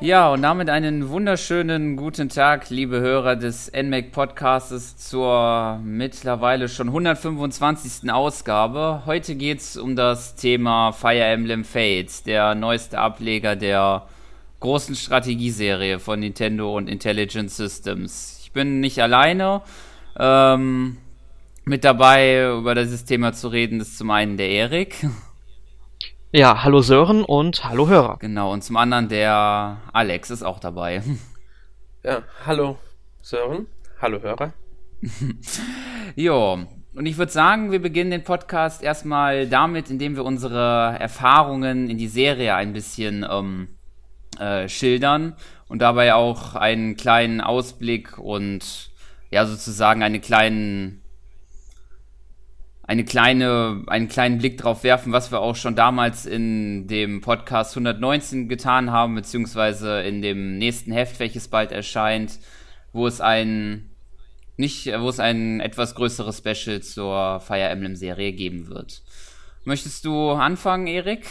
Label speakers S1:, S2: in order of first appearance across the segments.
S1: Ja, und damit einen wunderschönen guten Tag, liebe Hörer des NMAC Podcasts zur mittlerweile schon 125. Ausgabe. Heute geht es um das Thema Fire Emblem Fates, der neueste Ableger der großen Strategieserie von Nintendo und Intelligent Systems. Ich bin nicht alleine. Ähm, mit dabei, über dieses Thema zu reden, ist zum einen der Erik.
S2: Ja, hallo Sören und hallo Hörer.
S1: Genau, und zum anderen der Alex ist auch dabei.
S3: Ja, hallo Sören, hallo Hörer.
S1: jo, und ich würde sagen, wir beginnen den Podcast erstmal damit, indem wir unsere Erfahrungen in die Serie ein bisschen ähm, äh, schildern und dabei auch einen kleinen Ausblick und ja sozusagen einen kleinen eine kleine, einen kleinen Blick drauf werfen, was wir auch schon damals in dem Podcast 119 getan haben, beziehungsweise in dem nächsten Heft, welches bald erscheint, wo es ein nicht, wo es ein etwas größeres Special zur Fire Emblem Serie geben wird. Möchtest du anfangen, Erik?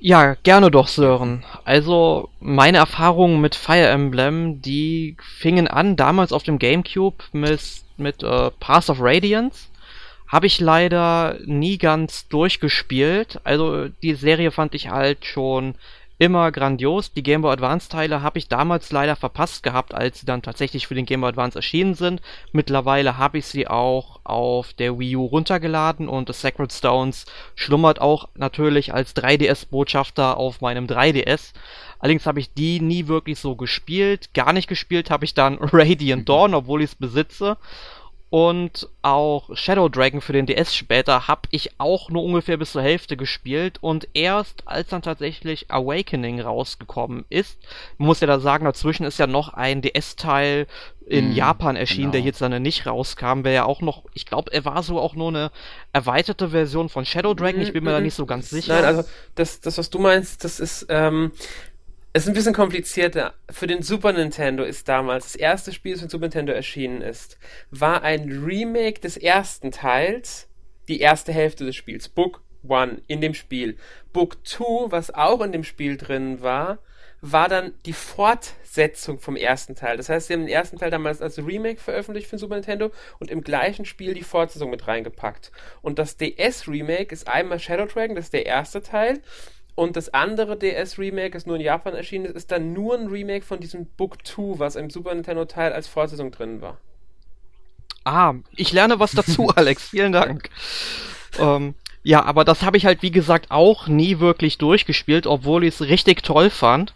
S2: Ja, gerne doch, Sören. Also, meine Erfahrungen mit Fire Emblem, die fingen an damals auf dem GameCube mit, mit äh, Path of Radiance. Habe ich leider nie ganz durchgespielt. Also, die Serie fand ich halt schon immer grandios. Die Game Boy Advance Teile habe ich damals leider verpasst gehabt, als sie dann tatsächlich für den Game Boy Advance erschienen sind. Mittlerweile habe ich sie auch auf der Wii U runtergeladen und The Sacred Stones schlummert auch natürlich als 3DS-Botschafter auf meinem 3DS. Allerdings habe ich die nie wirklich so gespielt. Gar nicht gespielt habe ich dann Radiant Dawn, obwohl ich es besitze und auch Shadow Dragon für den DS später habe ich auch nur ungefähr bis zur Hälfte gespielt und erst als dann tatsächlich Awakening rausgekommen ist, muss ja da sagen, dazwischen ist ja noch ein DS-Teil in mm, Japan erschienen, genau. der jetzt dann nicht rauskam, wäre ja auch noch, ich glaube, er war so auch nur eine erweiterte Version von Shadow Dragon, ich bin mir da nicht so ganz sicher.
S3: Nein, also das, das was du meinst, das ist ähm, es ist ein bisschen komplizierter. Für den Super Nintendo ist damals das erste Spiel, das für den Super Nintendo erschienen ist, war ein Remake des ersten Teils, die erste Hälfte des Spiels, Book One in dem Spiel. Book Two, was auch in dem Spiel drin war, war dann die Fortsetzung vom ersten Teil. Das heißt, sie haben den ersten Teil damals als Remake veröffentlicht für den Super Nintendo und im gleichen Spiel die Fortsetzung mit reingepackt. Und das DS-Remake ist einmal Shadow Dragon, das ist der erste Teil, und das andere DS-Remake, das nur in Japan erschienen ist, ist dann nur ein Remake von diesem Book 2, was im Super Nintendo-Teil als Fortsetzung drin war.
S2: Ah, ich lerne was dazu, Alex. Vielen Dank. ähm, ja, aber das habe ich halt, wie gesagt, auch nie wirklich durchgespielt, obwohl ich es richtig toll fand.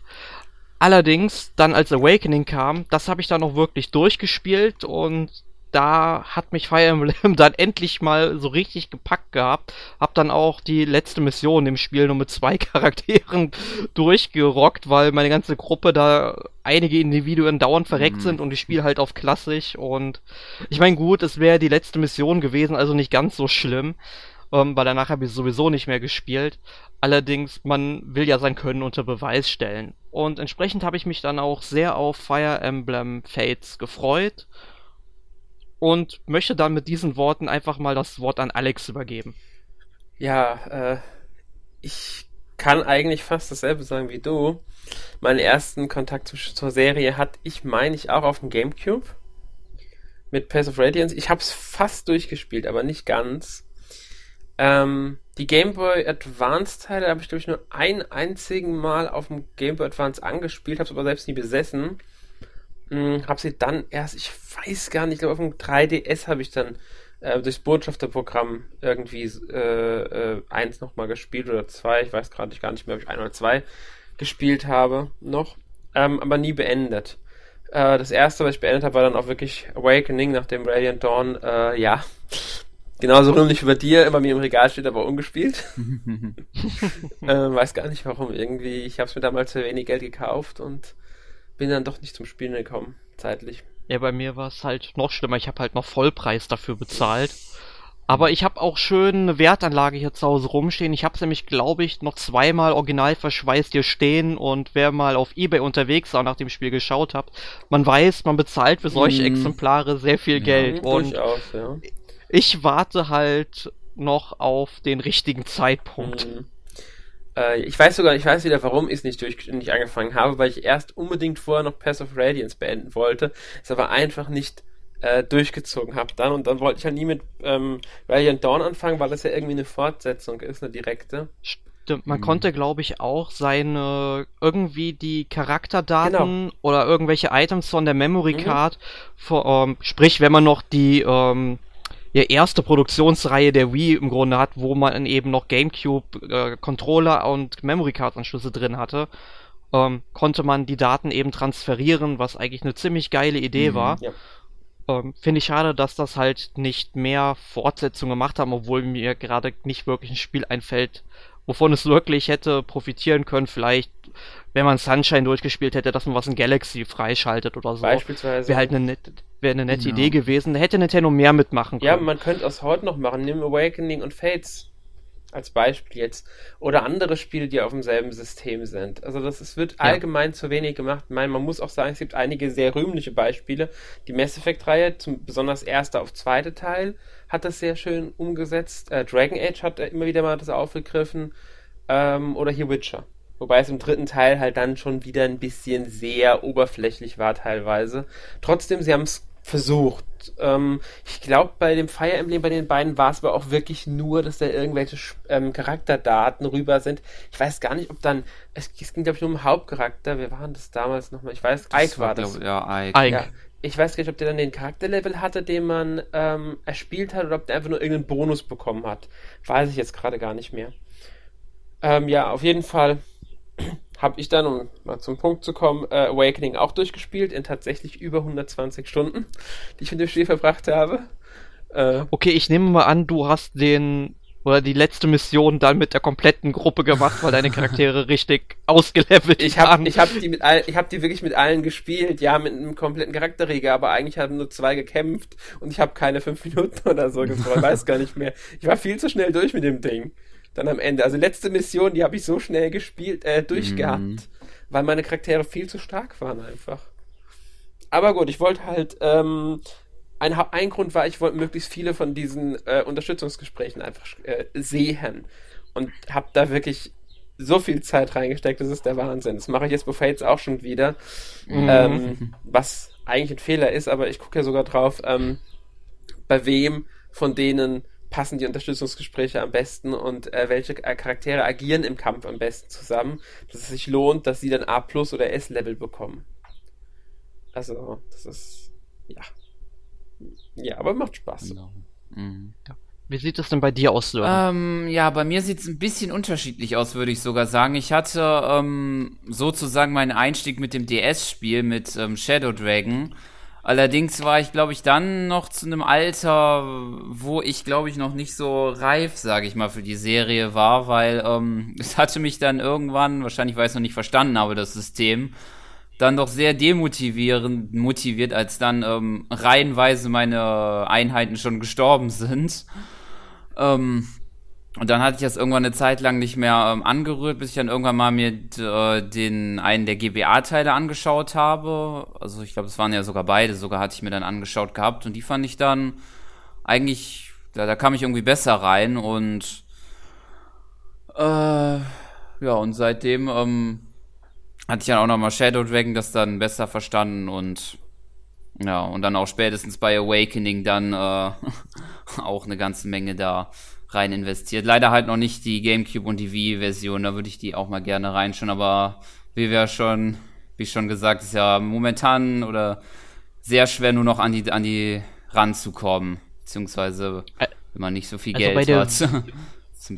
S2: Allerdings, dann als Awakening kam, das habe ich dann noch wirklich durchgespielt und da hat mich Fire Emblem dann endlich mal so richtig gepackt gehabt. Hab dann auch die letzte Mission im Spiel nur mit zwei Charakteren durchgerockt, weil meine ganze Gruppe da einige Individuen dauernd verreckt mhm. sind und ich spiele halt auf klassisch und ich meine gut, es wäre die letzte Mission gewesen, also nicht ganz so schlimm, ähm, weil danach habe ich sowieso nicht mehr gespielt. Allerdings, man will ja sein Können unter Beweis stellen. Und entsprechend habe ich mich dann auch sehr auf Fire Emblem Fates gefreut und möchte dann mit diesen Worten einfach mal das Wort an Alex übergeben.
S3: Ja, äh, ich kann eigentlich fast dasselbe sagen wie du. Meinen ersten Kontakt zu, zur Serie hatte ich, meine ich, auch auf dem Gamecube mit Path of Radiance. Ich habe es fast durchgespielt, aber nicht ganz. Ähm, die Game Boy Advance Teile habe ich, glaube ich, nur ein einzigen Mal auf dem Game Boy Advance angespielt, habe es aber selbst nie besessen. Hm, hab sie dann erst, ich weiß gar nicht, ich glaube auf dem 3DS habe ich dann äh, durchs Botschafterprogramm irgendwie äh, äh, eins nochmal gespielt oder zwei, ich weiß gerade gar nicht mehr, ob ich ein oder zwei gespielt habe noch, ähm, aber nie beendet. Äh, das erste, was ich beendet habe, war dann auch wirklich Awakening nach dem Radiant Dawn, äh, ja, genauso rühmlich wie bei dir, immer mir im Regal steht, aber ungespielt. äh, weiß gar nicht warum, irgendwie, ich habe es mir damals für wenig Geld gekauft und bin dann doch nicht zum Spielen gekommen, zeitlich.
S2: Ja, bei mir war es halt noch schlimmer. Ich habe halt noch Vollpreis dafür bezahlt. Aber ich habe auch schön eine Wertanlage hier zu Hause rumstehen. Ich habe es nämlich, glaube ich, noch zweimal original verschweißt hier stehen. Und wer mal auf Ebay unterwegs war nach dem Spiel geschaut hat, man weiß, man bezahlt für solche mm. Exemplare sehr viel ja, Geld. Und ja. ich warte halt noch auf den richtigen Zeitpunkt. Mm.
S3: Äh, ich weiß sogar, ich weiß wieder, warum ich es nicht, durch, nicht angefangen habe, weil ich erst unbedingt vorher noch Pass of Radiance beenden wollte, es aber einfach nicht äh, durchgezogen habe dann und dann wollte ich ja halt nie mit ähm, Radiant Dawn anfangen, weil das ja irgendwie eine Fortsetzung ist, eine direkte.
S2: Stimmt, man mhm. konnte, glaube ich, auch seine irgendwie die Charakterdaten genau. oder irgendwelche Items von der Memory mhm. Card, mhm. vor, ähm, sprich, wenn man noch die ähm, ja, erste Produktionsreihe der Wii im Grunde hat, wo man eben noch GameCube äh, Controller und Memory Card Anschlüsse drin hatte, ähm, konnte man die Daten eben transferieren, was eigentlich eine ziemlich geile Idee mhm, war. Ja. Ähm, Finde ich schade, dass das halt nicht mehr Fortsetzungen gemacht haben, obwohl mir gerade nicht wirklich ein Spiel einfällt, wovon es wirklich hätte profitieren können. Vielleicht, wenn man Sunshine durchgespielt hätte, dass man was in Galaxy freischaltet oder so.
S3: Beispielsweise.
S2: Wäre halt eine nette, wäre eine nette ja. Idee gewesen. Da hätte Nintendo mehr mitmachen können.
S3: Ja, man könnte es heute noch machen. Nimm Awakening und Fates als Beispiel jetzt. Oder andere Spiele, die auf demselben System sind. Also das es wird ja. allgemein zu wenig gemacht. Ich meine, man muss auch sagen, es gibt einige sehr rühmliche Beispiele. Die Mass Effect-Reihe, besonders erste auf zweite Teil, hat das sehr schön umgesetzt. Äh, Dragon Age hat immer wieder mal das aufgegriffen. Ähm, oder hier Witcher. Wobei es im dritten Teil halt dann schon wieder ein bisschen sehr oberflächlich war teilweise. Trotzdem, sie haben es versucht. Ähm, ich glaube, bei dem Fire Emblem bei den beiden war es aber auch wirklich nur, dass da irgendwelche ähm, Charakterdaten rüber sind. Ich weiß gar nicht, ob dann, es, es ging glaube ich nur um Hauptcharakter. Wer waren das damals nochmal? Ich weiß,
S1: das Ike war, war das. Glaub, ja, Ike.
S3: Ike. Ja. Ich weiß gar nicht, ob der dann den Charakterlevel hatte, den man ähm, erspielt hat, oder ob der einfach nur irgendeinen Bonus bekommen hat. Weiß ich jetzt gerade gar nicht mehr. Ähm, ja, auf jeden Fall habe ich dann, um mal zum Punkt zu kommen, äh, Awakening auch durchgespielt in tatsächlich über 120 Stunden, die ich mit dem Spiel verbracht habe.
S2: Äh, okay, ich nehme mal an, du hast den oder die letzte Mission dann mit der kompletten Gruppe gemacht, weil deine Charaktere richtig ausgelevelt
S3: ich hab, waren. Ich habe die mit all, ich habe die wirklich mit allen gespielt, ja, mit einem kompletten Charakterreger, aber eigentlich haben nur zwei gekämpft und ich habe keine fünf Minuten oder so gebraucht, weiß gar nicht mehr. Ich war viel zu schnell durch mit dem Ding dann am Ende. Also letzte Mission, die habe ich so schnell gespielt, äh, durchgehabt, mhm. weil meine Charaktere viel zu stark waren einfach. Aber gut, ich wollte halt, ähm, ein, ein Grund war, ich wollte möglichst viele von diesen äh, Unterstützungsgesprächen einfach äh, sehen. Und habe da wirklich so viel Zeit reingesteckt, das ist der Wahnsinn. Das mache ich jetzt bei Fates auch schon wieder. Mhm. Ähm, was eigentlich ein Fehler ist, aber ich gucke ja sogar drauf, ähm, bei wem von denen passen die Unterstützungsgespräche am besten und äh, welche äh, Charaktere agieren im Kampf am besten zusammen, dass es sich lohnt, dass sie dann A plus oder S-Level bekommen. Also, das ist ja. Ja, aber macht Spaß. Genau.
S2: Mhm. Ja. Wie sieht es denn bei dir aus,
S1: ähm, Ja, bei mir sieht es ein bisschen unterschiedlich aus, würde ich sogar sagen. Ich hatte ähm, sozusagen meinen Einstieg mit dem DS-Spiel, mit ähm, Shadow Dragon. Allerdings war ich, glaube ich, dann noch zu einem Alter, wo ich, glaube ich, noch nicht so reif, sage ich mal, für die Serie war, weil ähm, es hatte mich dann irgendwann, wahrscheinlich weil ich es noch nicht verstanden habe, das System, dann doch sehr demotivierend motiviert, als dann ähm, reihenweise meine Einheiten schon gestorben sind. Ähm, und dann hatte ich das irgendwann eine Zeit lang nicht mehr ähm, angerührt, bis ich dann irgendwann mal mir äh, den einen der GBA-Teile angeschaut habe. Also ich glaube, es waren ja sogar beide, sogar hatte ich mir dann angeschaut gehabt und die fand ich dann eigentlich, da, da kam ich irgendwie besser rein und äh, ja, und seitdem ähm, hatte ich dann auch nochmal Shadow Dragon das dann besser verstanden und ja, und dann auch spätestens bei Awakening dann äh, auch eine ganze Menge da rein investiert. Leider halt noch nicht die GameCube und die Wii-Version, da würde ich die auch mal gerne reinschauen, aber wie wir schon, wie schon gesagt, ist ja momentan oder sehr schwer nur noch an die, an die ranzukommen, beziehungsweise wenn man nicht so viel also Geld hat.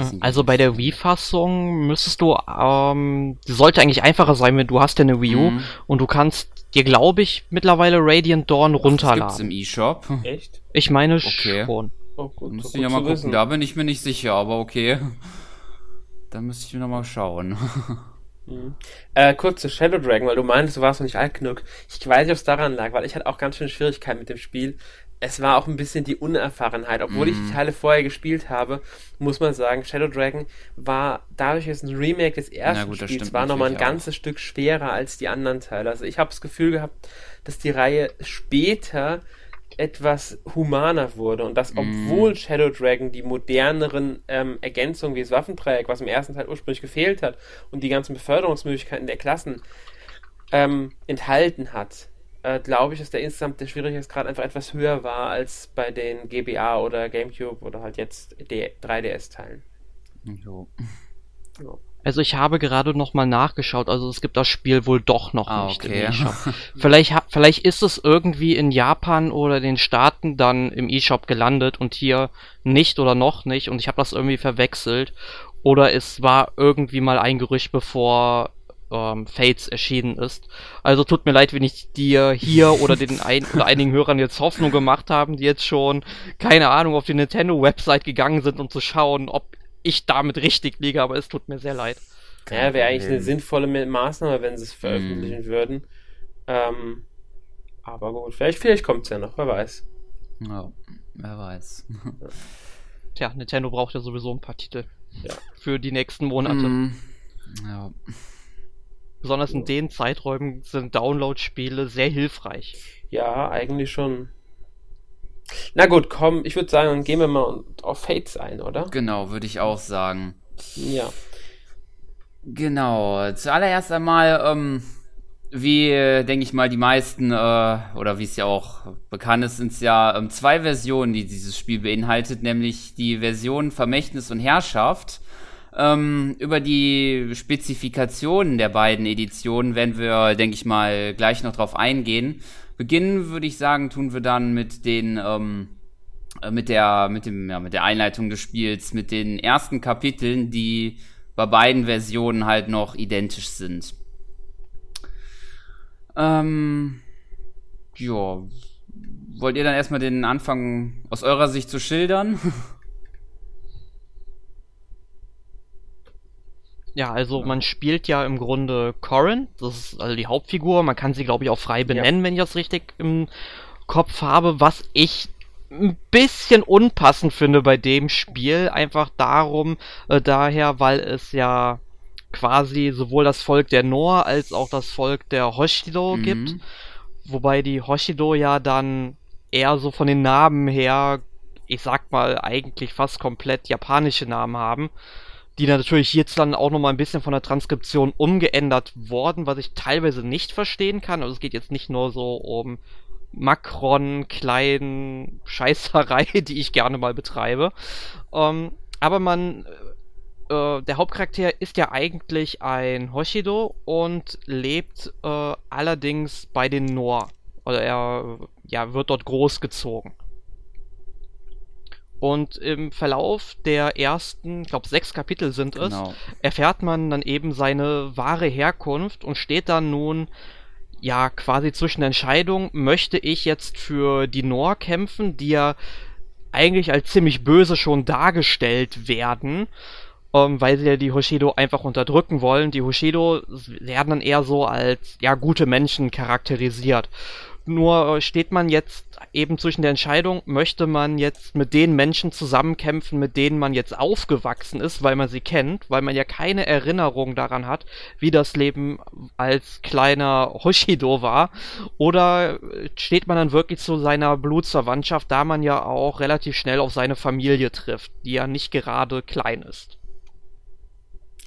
S2: also bei der Wii-Fassung müsstest du, ähm, sollte eigentlich einfacher sein, wenn du hast ja eine Wii U mhm. und du kannst dir, glaube ich, mittlerweile Radiant Dawn runterladen. Das
S1: gibt's im eShop.
S3: Echt?
S2: Ich meine okay. schon.
S1: Oh, gut, Muss ich ja mal gucken, wissen. da bin ich mir nicht sicher, aber okay. Da müsste ich noch mal schauen.
S3: Mhm. Äh, kurz zu Shadow Dragon, weil du meinst, du warst noch nicht alt genug. Ich weiß nicht, ob es daran lag, weil ich hatte auch ganz schön Schwierigkeiten mit dem Spiel. Es war auch ein bisschen die Unerfahrenheit. Obwohl mm. ich die mhm. Teile vorher gespielt habe, muss man sagen, Shadow Dragon war dadurch, dass es ein Remake des ersten gut, Spiels war, nochmal ein ganzes auch. Stück schwerer als die anderen Teile. Also ich habe das Gefühl gehabt, dass die Reihe später etwas humaner wurde und dass, obwohl mm. Shadow Dragon die moderneren ähm, Ergänzungen wie das Waffendreieck, was im ersten Teil ursprünglich gefehlt hat, und die ganzen Beförderungsmöglichkeiten der Klassen ähm, enthalten hat, äh, glaube ich, dass der insgesamt der Schwierigkeitsgrad einfach etwas höher war als bei den GBA oder GameCube oder halt jetzt 3DS-Teilen.
S2: Jo. jo. Also ich habe gerade noch mal nachgeschaut, also es gibt das Spiel wohl doch noch ah, nicht okay. im eShop. vielleicht, vielleicht ist es irgendwie in Japan oder den Staaten dann im eShop gelandet und hier nicht oder noch nicht und ich habe das irgendwie verwechselt. Oder es war irgendwie mal ein Gerücht, bevor ähm, Fates erschienen ist. Also tut mir leid, wenn ich dir hier oder den ein oder einigen Hörern jetzt Hoffnung gemacht haben, die jetzt schon, keine Ahnung, auf die Nintendo-Website gegangen sind, um zu schauen, ob ich damit richtig liege, aber es tut mir sehr leid.
S3: Ja, wäre eigentlich eine sinnvolle Maßnahme, wenn sie es veröffentlichen mm. würden. Ähm, aber gut, vielleicht, vielleicht kommt es ja noch, wer weiß.
S1: Ja, wer weiß.
S2: Tja, Nintendo braucht ja sowieso ein paar Titel ja. für die nächsten Monate. Mm. Ja. Besonders in den Zeiträumen sind Download-Spiele sehr hilfreich.
S3: Ja, eigentlich schon. Na gut, komm, ich würde sagen, dann gehen wir mal auf Fates ein, oder?
S1: Genau, würde ich auch sagen.
S3: Ja.
S1: Genau, zuallererst einmal, ähm, wie, denke ich mal, die meisten, äh, oder wie es ja auch bekannt ist, sind es ja ähm, zwei Versionen, die dieses Spiel beinhaltet, nämlich die Version Vermächtnis und Herrschaft. Ähm, über die Spezifikationen der beiden Editionen werden wir, denke ich mal, gleich noch drauf eingehen. Beginnen würde ich sagen, tun wir dann mit den ähm, äh, mit der mit dem ja, mit der Einleitung des Spiels, mit den ersten Kapiteln, die bei beiden Versionen halt noch identisch sind. Ähm, ja, wollt ihr dann erstmal den Anfang aus eurer Sicht zu schildern?
S2: Ja, also man spielt ja im Grunde Corin, das ist also die Hauptfigur. Man kann sie, glaube ich, auch frei benennen, ja. wenn ich das richtig im Kopf habe. Was ich ein bisschen unpassend finde bei dem Spiel, einfach darum, äh, daher, weil es ja quasi sowohl das Volk der Nor als auch das Volk der Hoshido mhm. gibt. Wobei die Hoshido ja dann eher so von den Namen her, ich sag mal, eigentlich fast komplett japanische Namen haben die natürlich jetzt dann auch nochmal ein bisschen von der Transkription umgeändert worden, was ich teilweise nicht verstehen kann. Also es geht jetzt nicht nur so um Macron, kleinen Scheißerei, die ich gerne mal betreibe. Ähm, aber man, äh, der Hauptcharakter ist ja eigentlich ein Hoshido und lebt äh, allerdings bei den Nor. Oder er ja, wird dort großgezogen. Und im Verlauf der ersten, ich glaube, sechs Kapitel sind es, genau. erfährt man dann eben seine wahre Herkunft und steht dann nun ja quasi zwischen der Entscheidung, möchte ich jetzt für die Nor kämpfen, die ja eigentlich als ziemlich böse schon dargestellt werden, ähm, weil sie ja die Hoshido einfach unterdrücken wollen. Die Hoshido werden dann eher so als ja gute Menschen charakterisiert. Nur steht man jetzt eben zwischen der Entscheidung, möchte man jetzt mit den Menschen zusammenkämpfen, mit denen man jetzt aufgewachsen ist, weil man sie kennt, weil man ja keine Erinnerung daran hat, wie das Leben als kleiner Hoshido war, oder steht man dann wirklich zu seiner Blutsverwandtschaft, da man ja auch relativ schnell auf seine Familie trifft, die ja nicht gerade klein ist.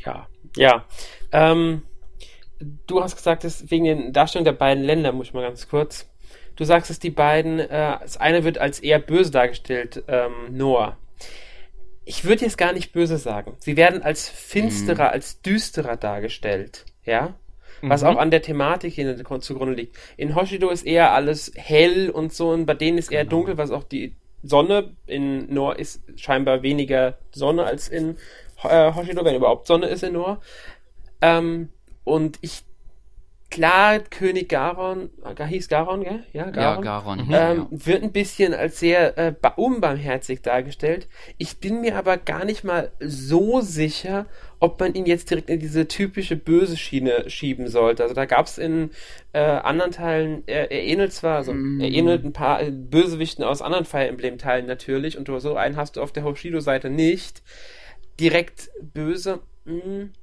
S3: Ja, ja. Ähm, du hast gesagt, dass wegen den Darstellungen der beiden Länder, muss ich mal ganz kurz. Du sagst, dass die beiden, äh, das eine wird als eher böse dargestellt, ähm, Noah. Ich würde jetzt gar nicht böse sagen. Sie werden als finsterer, mhm. als düsterer dargestellt, ja? Was mhm. auch an der Thematik hier zugrunde liegt. In Hoshido ist eher alles hell und so, und bei denen ist eher genau. dunkel, was auch die Sonne in Noah ist scheinbar weniger Sonne als in äh, Hoshido, wenn überhaupt Sonne ist in Noah. Ähm, und ich, klar, König Garon, äh, hieß Garon, gell? Ja,
S1: Garon. Ja, Garon.
S3: Mhm. Ähm, wird ein bisschen als sehr äh, unbarmherzig dargestellt. Ich bin mir aber gar nicht mal so sicher, ob man ihn jetzt direkt in diese typische böse Schiene schieben sollte. Also da gab es in äh, anderen Teilen, er, er, ähnelt zwar, also mm. er ähnelt ein paar äh, Bösewichten aus anderen Fire Emblem-Teilen natürlich und so einen hast du auf der Hoshido-Seite nicht. Direkt böse, mh, hm,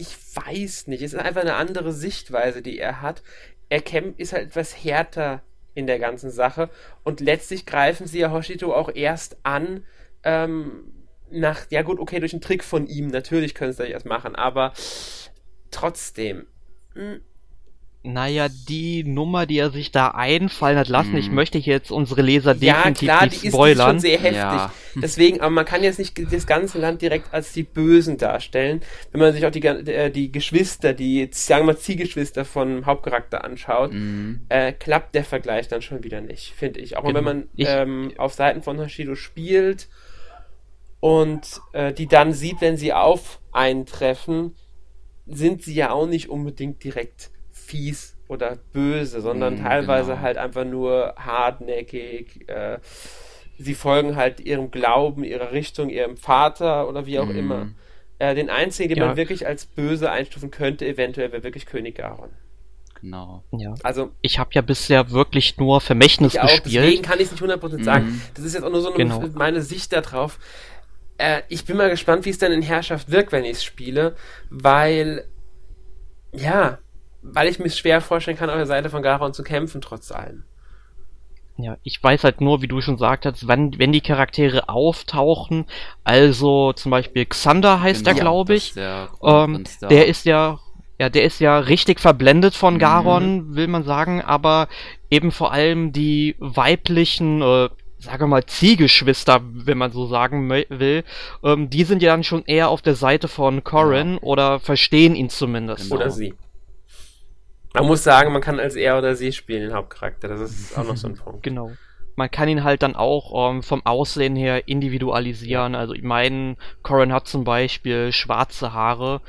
S3: ich weiß nicht. Es ist einfach eine andere Sichtweise, die er hat. Er ist halt etwas härter in der ganzen Sache. Und letztlich greifen sie ja Hoshito auch erst an, ähm, nach, ja gut, okay, durch einen Trick von ihm, natürlich können sie das machen, aber trotzdem. Mh, hm,
S2: naja, die Nummer, die er sich da einfallen hat lassen, mm. ich mhm. möchte jetzt unsere Leser definitiv
S3: ja, klar, nicht die spoilern. Ist, die ist schon sehr heftig. Ja. Deswegen, aber man kann jetzt nicht das ganze Land direkt als die Bösen darstellen. Wenn man sich auch die, äh, die Geschwister, die, sagen wir mal, Ziehgeschwister vom Hauptcharakter anschaut, mm. äh, klappt der Vergleich dann schon wieder nicht, finde ich. Auch genau. wenn man ich, ähm, auf Seiten von Hashido spielt und äh, die dann sieht, wenn sie auf eintreffen, sind sie ja auch nicht unbedingt direkt fies oder böse, sondern mm, teilweise genau. halt einfach nur hartnäckig. Äh, sie folgen halt ihrem Glauben, ihrer Richtung, ihrem Vater oder wie auch mm. immer. Äh, den einzigen, den ja. man wirklich als böse einstufen könnte, eventuell wäre wirklich König Aaron.
S2: Genau. Ja. Also ich habe ja bisher wirklich nur Vermächtnis ich auch, gespielt.
S3: Deswegen kann ich es nicht 100% sagen. Mm. Das ist jetzt auch nur so eine, genau. meine Sicht darauf. Äh, ich bin mal gespannt, wie es dann in Herrschaft wirkt, wenn ich es spiele, weil ja, weil ich mir schwer vorstellen kann, auf der Seite von Garon zu kämpfen, trotz allem.
S2: Ja, ich weiß halt nur, wie du schon sagtest, wenn, wenn die Charaktere auftauchen, also zum Beispiel Xander heißt genau, er, glaube ich, der, ähm, der ist ja, ja, der ist ja richtig verblendet von mhm. Garon, mhm. will man sagen, aber eben vor allem die weiblichen, äh, sage mal, Ziehgeschwister, wenn man so sagen will, ähm, die sind ja dann schon eher auf der Seite von Corin ja. oder verstehen ihn zumindest.
S3: Genau. Oder sie. Man muss sagen, man kann als er oder sie spielen, den Hauptcharakter. Das ist auch noch so ein Punkt.
S2: Genau. Man kann ihn halt dann auch ähm, vom Aussehen her individualisieren. Also ich meine, Corin hat zum Beispiel schwarze Haare.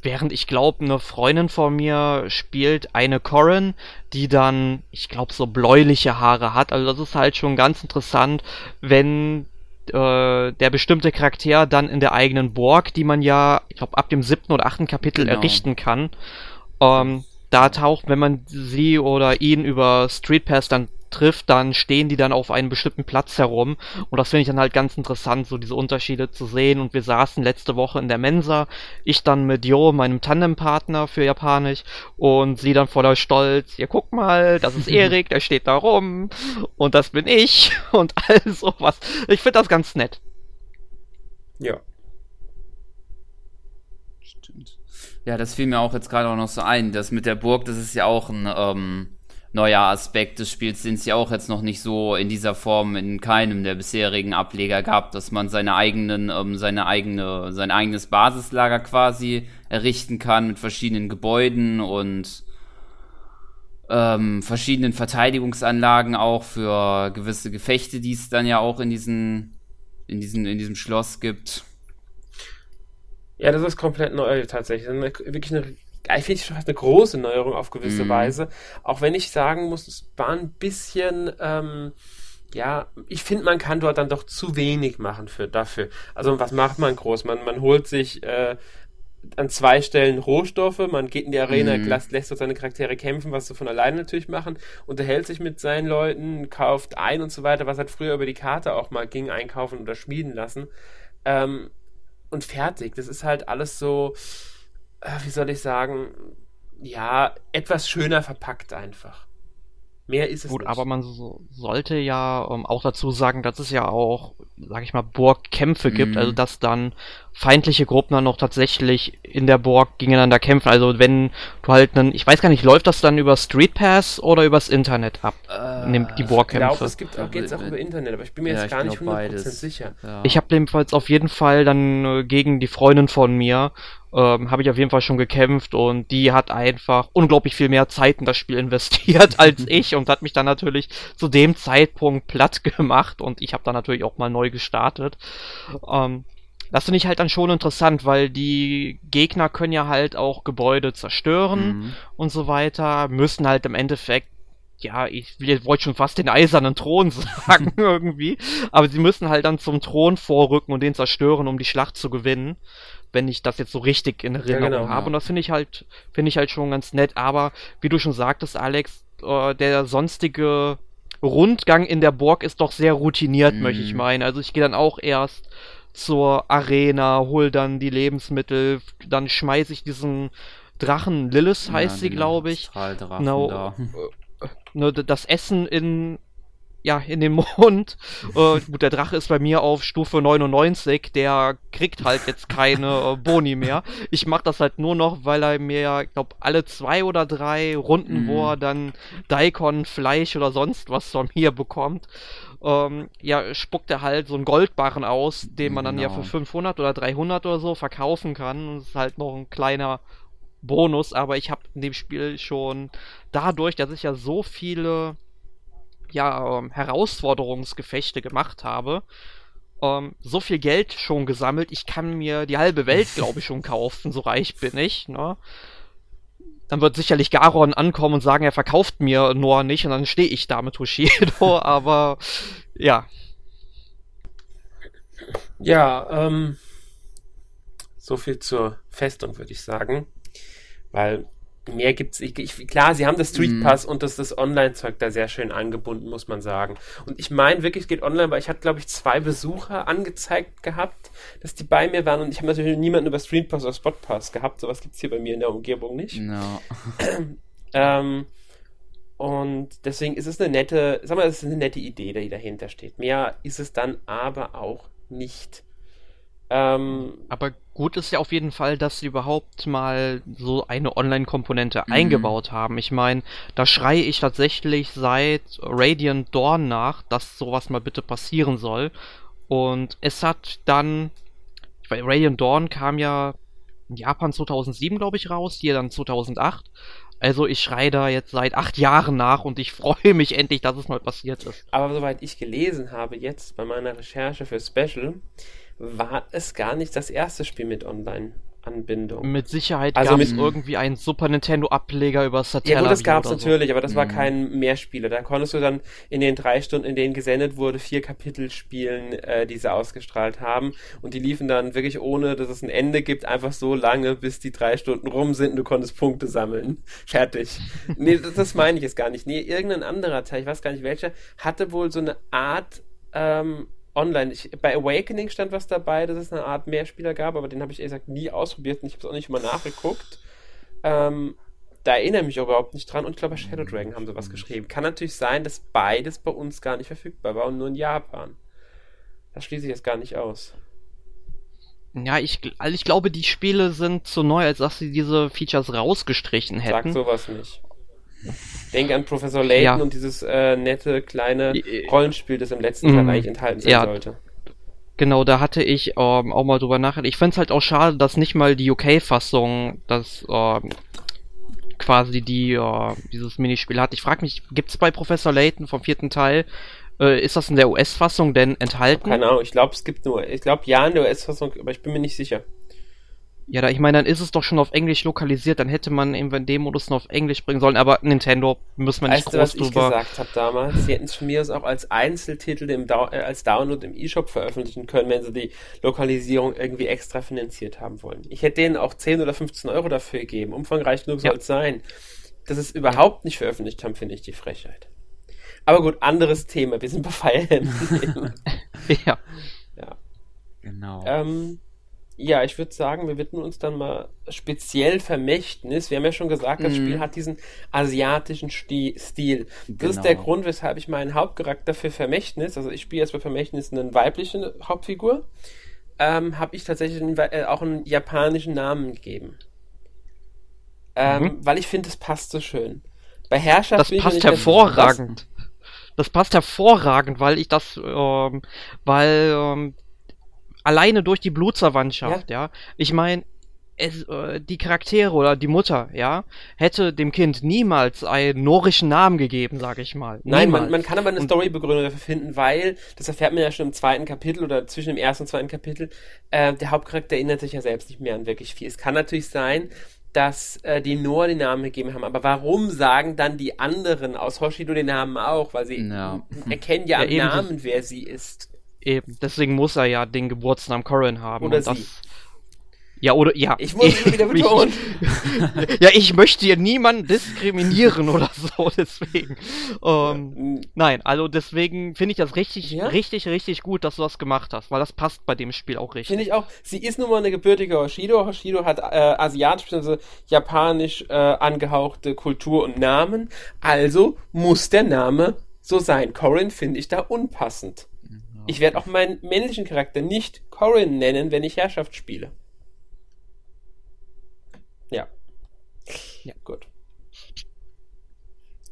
S2: Während ich glaube, eine Freundin von mir spielt eine Corin, die dann, ich glaube, so bläuliche Haare hat. Also das ist halt schon ganz interessant, wenn äh, der bestimmte Charakter dann in der eigenen Borg, die man ja, ich glaube, ab dem siebten oder achten Kapitel genau. errichten kann, ähm, da taucht, wenn man sie oder ihn über Street Pass dann trifft, dann stehen die dann auf einem bestimmten Platz herum. Und das finde ich dann halt ganz interessant, so diese Unterschiede zu sehen. Und wir saßen letzte Woche in der Mensa, ich dann mit Jo, meinem Tandempartner für Japanisch, und sie dann voller Stolz, ja guck mal, das ist Erik, der steht da rum, und das bin ich, und all sowas. Ich finde das ganz nett.
S3: Ja.
S1: Ja, das fiel mir auch jetzt gerade auch noch so ein. Das mit der Burg, das ist ja auch ein ähm, neuer Aspekt des Spiels, den es ja auch jetzt noch nicht so in dieser Form in keinem der bisherigen Ableger gab, dass man seine eigenen, ähm, seine eigene, sein eigenes Basislager quasi errichten kann mit verschiedenen Gebäuden und ähm, verschiedenen Verteidigungsanlagen auch für gewisse Gefechte, die es dann ja auch in diesen, in diesen, in diesem Schloss gibt.
S3: Ja, das ist komplett neu tatsächlich. Eine, wirklich eine, ich finde schon fast eine große Neuerung auf gewisse mhm. Weise. Auch wenn ich sagen muss, es war ein bisschen, ähm, ja, ich finde, man kann dort dann doch zu wenig machen für dafür. Also was macht man groß? Man, man holt sich äh, an zwei Stellen Rohstoffe, man geht in die Arena, mhm. lässt, lässt dort seine Charaktere kämpfen, was sie von alleine natürlich machen, unterhält sich mit seinen Leuten, kauft ein und so weiter, was halt früher über die Karte auch mal ging, einkaufen oder schmieden lassen. Ähm, und fertig. Das ist halt alles so, äh, wie soll ich sagen, ja, etwas schöner verpackt einfach. Mehr ist es
S2: Gut,
S3: nicht.
S2: aber man so, sollte ja ähm, auch dazu sagen, dass es ja auch, sag ich mal, Burgkämpfe mhm. gibt, also dass dann feindliche Gruppen dann noch tatsächlich in der Burg gegeneinander kämpfen. Also wenn du halt einen, ich weiß gar nicht, läuft das dann über Street Pass oder übers Internet ab? Äh, nimmt die Burgkämpfe. Ich glaube,
S3: es gibt auch, geht's auch über Internet, aber ich bin mir ja, jetzt gar nicht 100% beides. sicher.
S2: Ja. Ich habe jedenfalls auf jeden Fall dann äh, gegen die Freundin von mir ähm, habe ich auf jeden Fall schon gekämpft und die hat einfach unglaublich viel mehr Zeit in das Spiel investiert als ich und hat mich dann natürlich zu dem Zeitpunkt platt gemacht und ich habe dann natürlich auch mal neu gestartet. Ähm, das finde ich halt dann schon interessant, weil die Gegner können ja halt auch Gebäude zerstören mhm. und so weiter, müssen halt im Endeffekt ja, ich wollte schon fast den eisernen Thron sagen irgendwie, aber sie müssen halt dann zum Thron vorrücken und den zerstören, um die Schlacht zu gewinnen wenn ich das jetzt so richtig in Erinnerung ja, genau, habe. Ja. Und das finde ich halt, finde ich halt schon ganz nett. Aber wie du schon sagtest, Alex, äh, der sonstige Rundgang in der Burg ist doch sehr routiniert, mm. möchte ich meinen. Also ich gehe dann auch erst zur Arena, hol dann die Lebensmittel, dann schmeiße ich diesen Drachen, Lilith heißt ja, sie, glaube ich.
S1: Genau,
S2: da. ne, das Essen in ja, in den Mund. äh, gut, der Drache ist bei mir auf Stufe 99, der kriegt halt jetzt keine äh, Boni mehr. Ich mach das halt nur noch, weil er mir, ich glaube, alle zwei oder drei Runden, mhm. wo er dann Daikon, Fleisch oder sonst was von mir bekommt, ähm, ja, spuckt er halt so einen Goldbarren aus, den man dann genau. ja für 500 oder 300 oder so verkaufen kann. Das ist halt noch ein kleiner Bonus, aber ich habe in dem Spiel schon dadurch, dass ich ja so viele ja, ähm, Herausforderungsgefechte gemacht habe, ähm, so viel Geld schon gesammelt, ich kann mir die halbe Welt, glaube ich, schon kaufen, so reich bin ich, ne? Dann wird sicherlich Garon ankommen und sagen, er verkauft mir Noah nicht und dann stehe ich da mit Hushido, aber ja.
S3: Ja, ähm, so viel zur Festung, würde ich sagen. Weil mehr gibt's ich, ich, klar sie haben das Street mhm. Pass mm. und das das Online Zeug da sehr schön angebunden muss man sagen und ich meine wirklich es geht online weil ich hatte glaube ich zwei Besucher angezeigt gehabt dass die bei mir waren und ich habe natürlich niemanden über Street Pass oder Spot Pass gehabt sowas gibt's hier bei mir in der Umgebung nicht no. ähm, und deswegen ist es eine nette sag mal es ist eine nette Idee die dahinter steht mehr ist es dann aber auch nicht
S2: ähm, aber gut ist ja auf jeden Fall, dass sie überhaupt mal so eine Online-Komponente mhm. eingebaut haben. Ich meine, da schreie ich tatsächlich seit Radiant Dawn nach, dass sowas mal bitte passieren soll. Und es hat dann, weil Radiant Dawn kam ja in Japan 2007, glaube ich, raus, hier dann 2008. Also ich schreie da jetzt seit acht Jahren nach und ich freue mich endlich, dass es mal passiert ist.
S3: Aber soweit ich gelesen habe jetzt bei meiner Recherche für Special, war es gar nicht das erste Spiel mit Online. Anbindung.
S2: Mit Sicherheit also gab es irgendwie einen Super Nintendo Ableger über
S3: Satellite. Ja gut, das gab es natürlich, so. aber das war mhm. kein Mehrspieler. Da konntest du dann in den drei Stunden, in denen gesendet wurde, vier Kapitel spielen, äh, die sie ausgestrahlt haben. Und die liefen dann wirklich ohne, dass es ein Ende gibt, einfach so lange, bis die drei Stunden rum sind und du konntest Punkte sammeln. Fertig. nee, das, das meine ich jetzt gar nicht. Nee, irgendein anderer Teil, ich weiß gar nicht welcher, hatte wohl so eine Art ähm, online. Ich, bei Awakening stand was dabei, dass es eine Art Mehrspieler gab, aber den habe ich ehrlich gesagt nie ausprobiert und ich habe es auch nicht mal nachgeguckt. Ähm, da erinnere ich mich überhaupt nicht dran und ich glaube, bei Shadow Dragon haben sie was geschrieben. Kann natürlich sein, dass beides bei uns gar nicht verfügbar war und nur in Japan. Das schließe ich jetzt gar nicht aus.
S2: Ja, ich, also ich glaube, die Spiele sind zu neu, als dass sie diese Features rausgestrichen hätten.
S3: Sag sowas nicht. Denk an Professor Layton ja. und dieses äh, nette kleine Rollenspiel, das im letzten Teil mhm. eigentlich enthalten sein ja. sollte.
S2: Genau, da hatte ich ähm, auch mal drüber nachgedacht. Ich find's halt auch schade, dass nicht mal die UK-Fassung das ähm, quasi die äh, dieses Minispiel hat. Ich frage mich, gibt's bei Professor Layton vom vierten Teil äh, ist das in der US-Fassung denn enthalten?
S3: Keine Ahnung, ich glaube, es gibt nur, ich glaube ja in der US-Fassung, aber ich bin mir nicht sicher.
S2: Ja, da, ich meine, dann ist es doch schon auf Englisch lokalisiert, dann hätte man eben in dem Modus noch auf Englisch bringen sollen, aber Nintendo müssen wir nicht weißt groß
S3: du, was drüber. ich gesagt habe damals? Sie hätten es von mir aus auch als Einzeltitel im äh, als Download im eShop veröffentlichen können, wenn sie die Lokalisierung irgendwie extra finanziert haben wollen. Ich hätte denen auch 10 oder 15 Euro dafür gegeben. Umfangreich genug ja. soll es sein. Dass es überhaupt nicht veröffentlicht haben, finde ich die Frechheit. Aber gut, anderes Thema. Wir sind bei Fire Emblem. ja. Ja. Genau. Ähm, ja, ich würde sagen, wir widmen uns dann mal speziell Vermächtnis. Wir haben ja schon gesagt, das mm. Spiel hat diesen asiatischen Sti Stil. Das genau. ist der genau. Grund, weshalb ich meinen Hauptcharakter für Vermächtnis, also ich spiele jetzt bei Vermächtnis eine weibliche Hauptfigur, ähm, habe ich tatsächlich einen, äh, auch einen japanischen Namen gegeben. Ähm, mhm. Weil ich finde, das passt so schön. Bei Herrschaft
S2: das passt hervorragend. Das passt hervorragend, weil ich das, ähm, weil ähm, alleine durch die Blutsverwandtschaft, ja. ja. Ich meine, äh, die Charaktere oder die Mutter, ja, hätte dem Kind niemals einen norischen Namen gegeben, sag ich mal.
S3: Nein, man, man, kann aber eine Storybegründung dafür finden, weil, das erfährt man ja schon im zweiten Kapitel oder zwischen dem ersten und zweiten Kapitel, äh, der Hauptcharakter erinnert sich ja selbst nicht mehr an wirklich viel. Es kann natürlich sein, dass äh, die Noah den Namen gegeben haben. Aber warum sagen dann die anderen aus Hoshido den Namen auch? Weil sie ja. erkennen ja, ja am Namen, wer sie ist.
S2: Eben, deswegen muss er ja den Geburtsnamen Corin haben.
S3: Oder sie.
S2: Ja, oder ja.
S3: Ich muss es wieder betonen.
S2: ja, ich möchte hier niemanden diskriminieren oder so, deswegen. Ähm, nein, also deswegen finde ich das richtig,
S3: Ja?
S2: richtig, richtig gut, dass du das gemacht hast, weil das passt bei dem Spiel auch richtig.
S3: Finde ich auch. Sie ist nun mal eine gebürtige Hoshido. Hoshido hat äh, asiatisch bzw. japanisch äh, angehauchte Kultur und Namen. Also muss der Name so sein. Corin finde ich da unpassend. Ich werde auch meinen männlichen Charakter nicht Corin nennen, wenn ich Herrschaft spiele. Ja.
S2: Ja.
S3: Gut.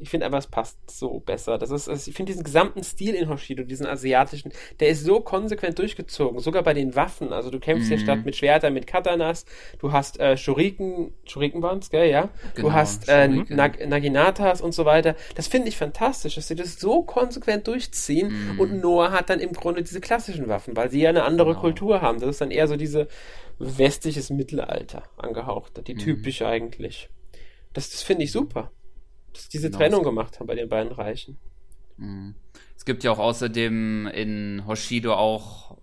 S3: Ich finde einfach, es passt so besser. Das ist, also ich finde diesen gesamten Stil in Hoshido, diesen asiatischen, der ist so konsequent durchgezogen. Sogar bei den Waffen. Also du kämpfst ja
S1: Mhm.
S3: statt mit Schwertern, mit Katanas. Du hast äh, Shuriken, Shuriken waren's, gell, ja?
S1: Genau,
S3: du hast äh. Nag Naginatas und so weiter. Das finde ich fantastisch, dass sie das so konsequent durchziehen.
S1: Mhm.
S3: Und Noah hat dann im Grunde diese klassischen Waffen, weil sie ja eine andere
S1: Genau.
S3: Kultur haben. Das ist dann eher so diese westliches Mittelalter angehauchte, die
S1: Mhm.
S3: typische eigentlich. Das, das finde ich super. Dass sie diese
S1: Genau.
S3: Trennung gemacht haben bei den beiden Reichen.
S1: Mhm. Es gibt ja auch außerdem in Hoshido auch,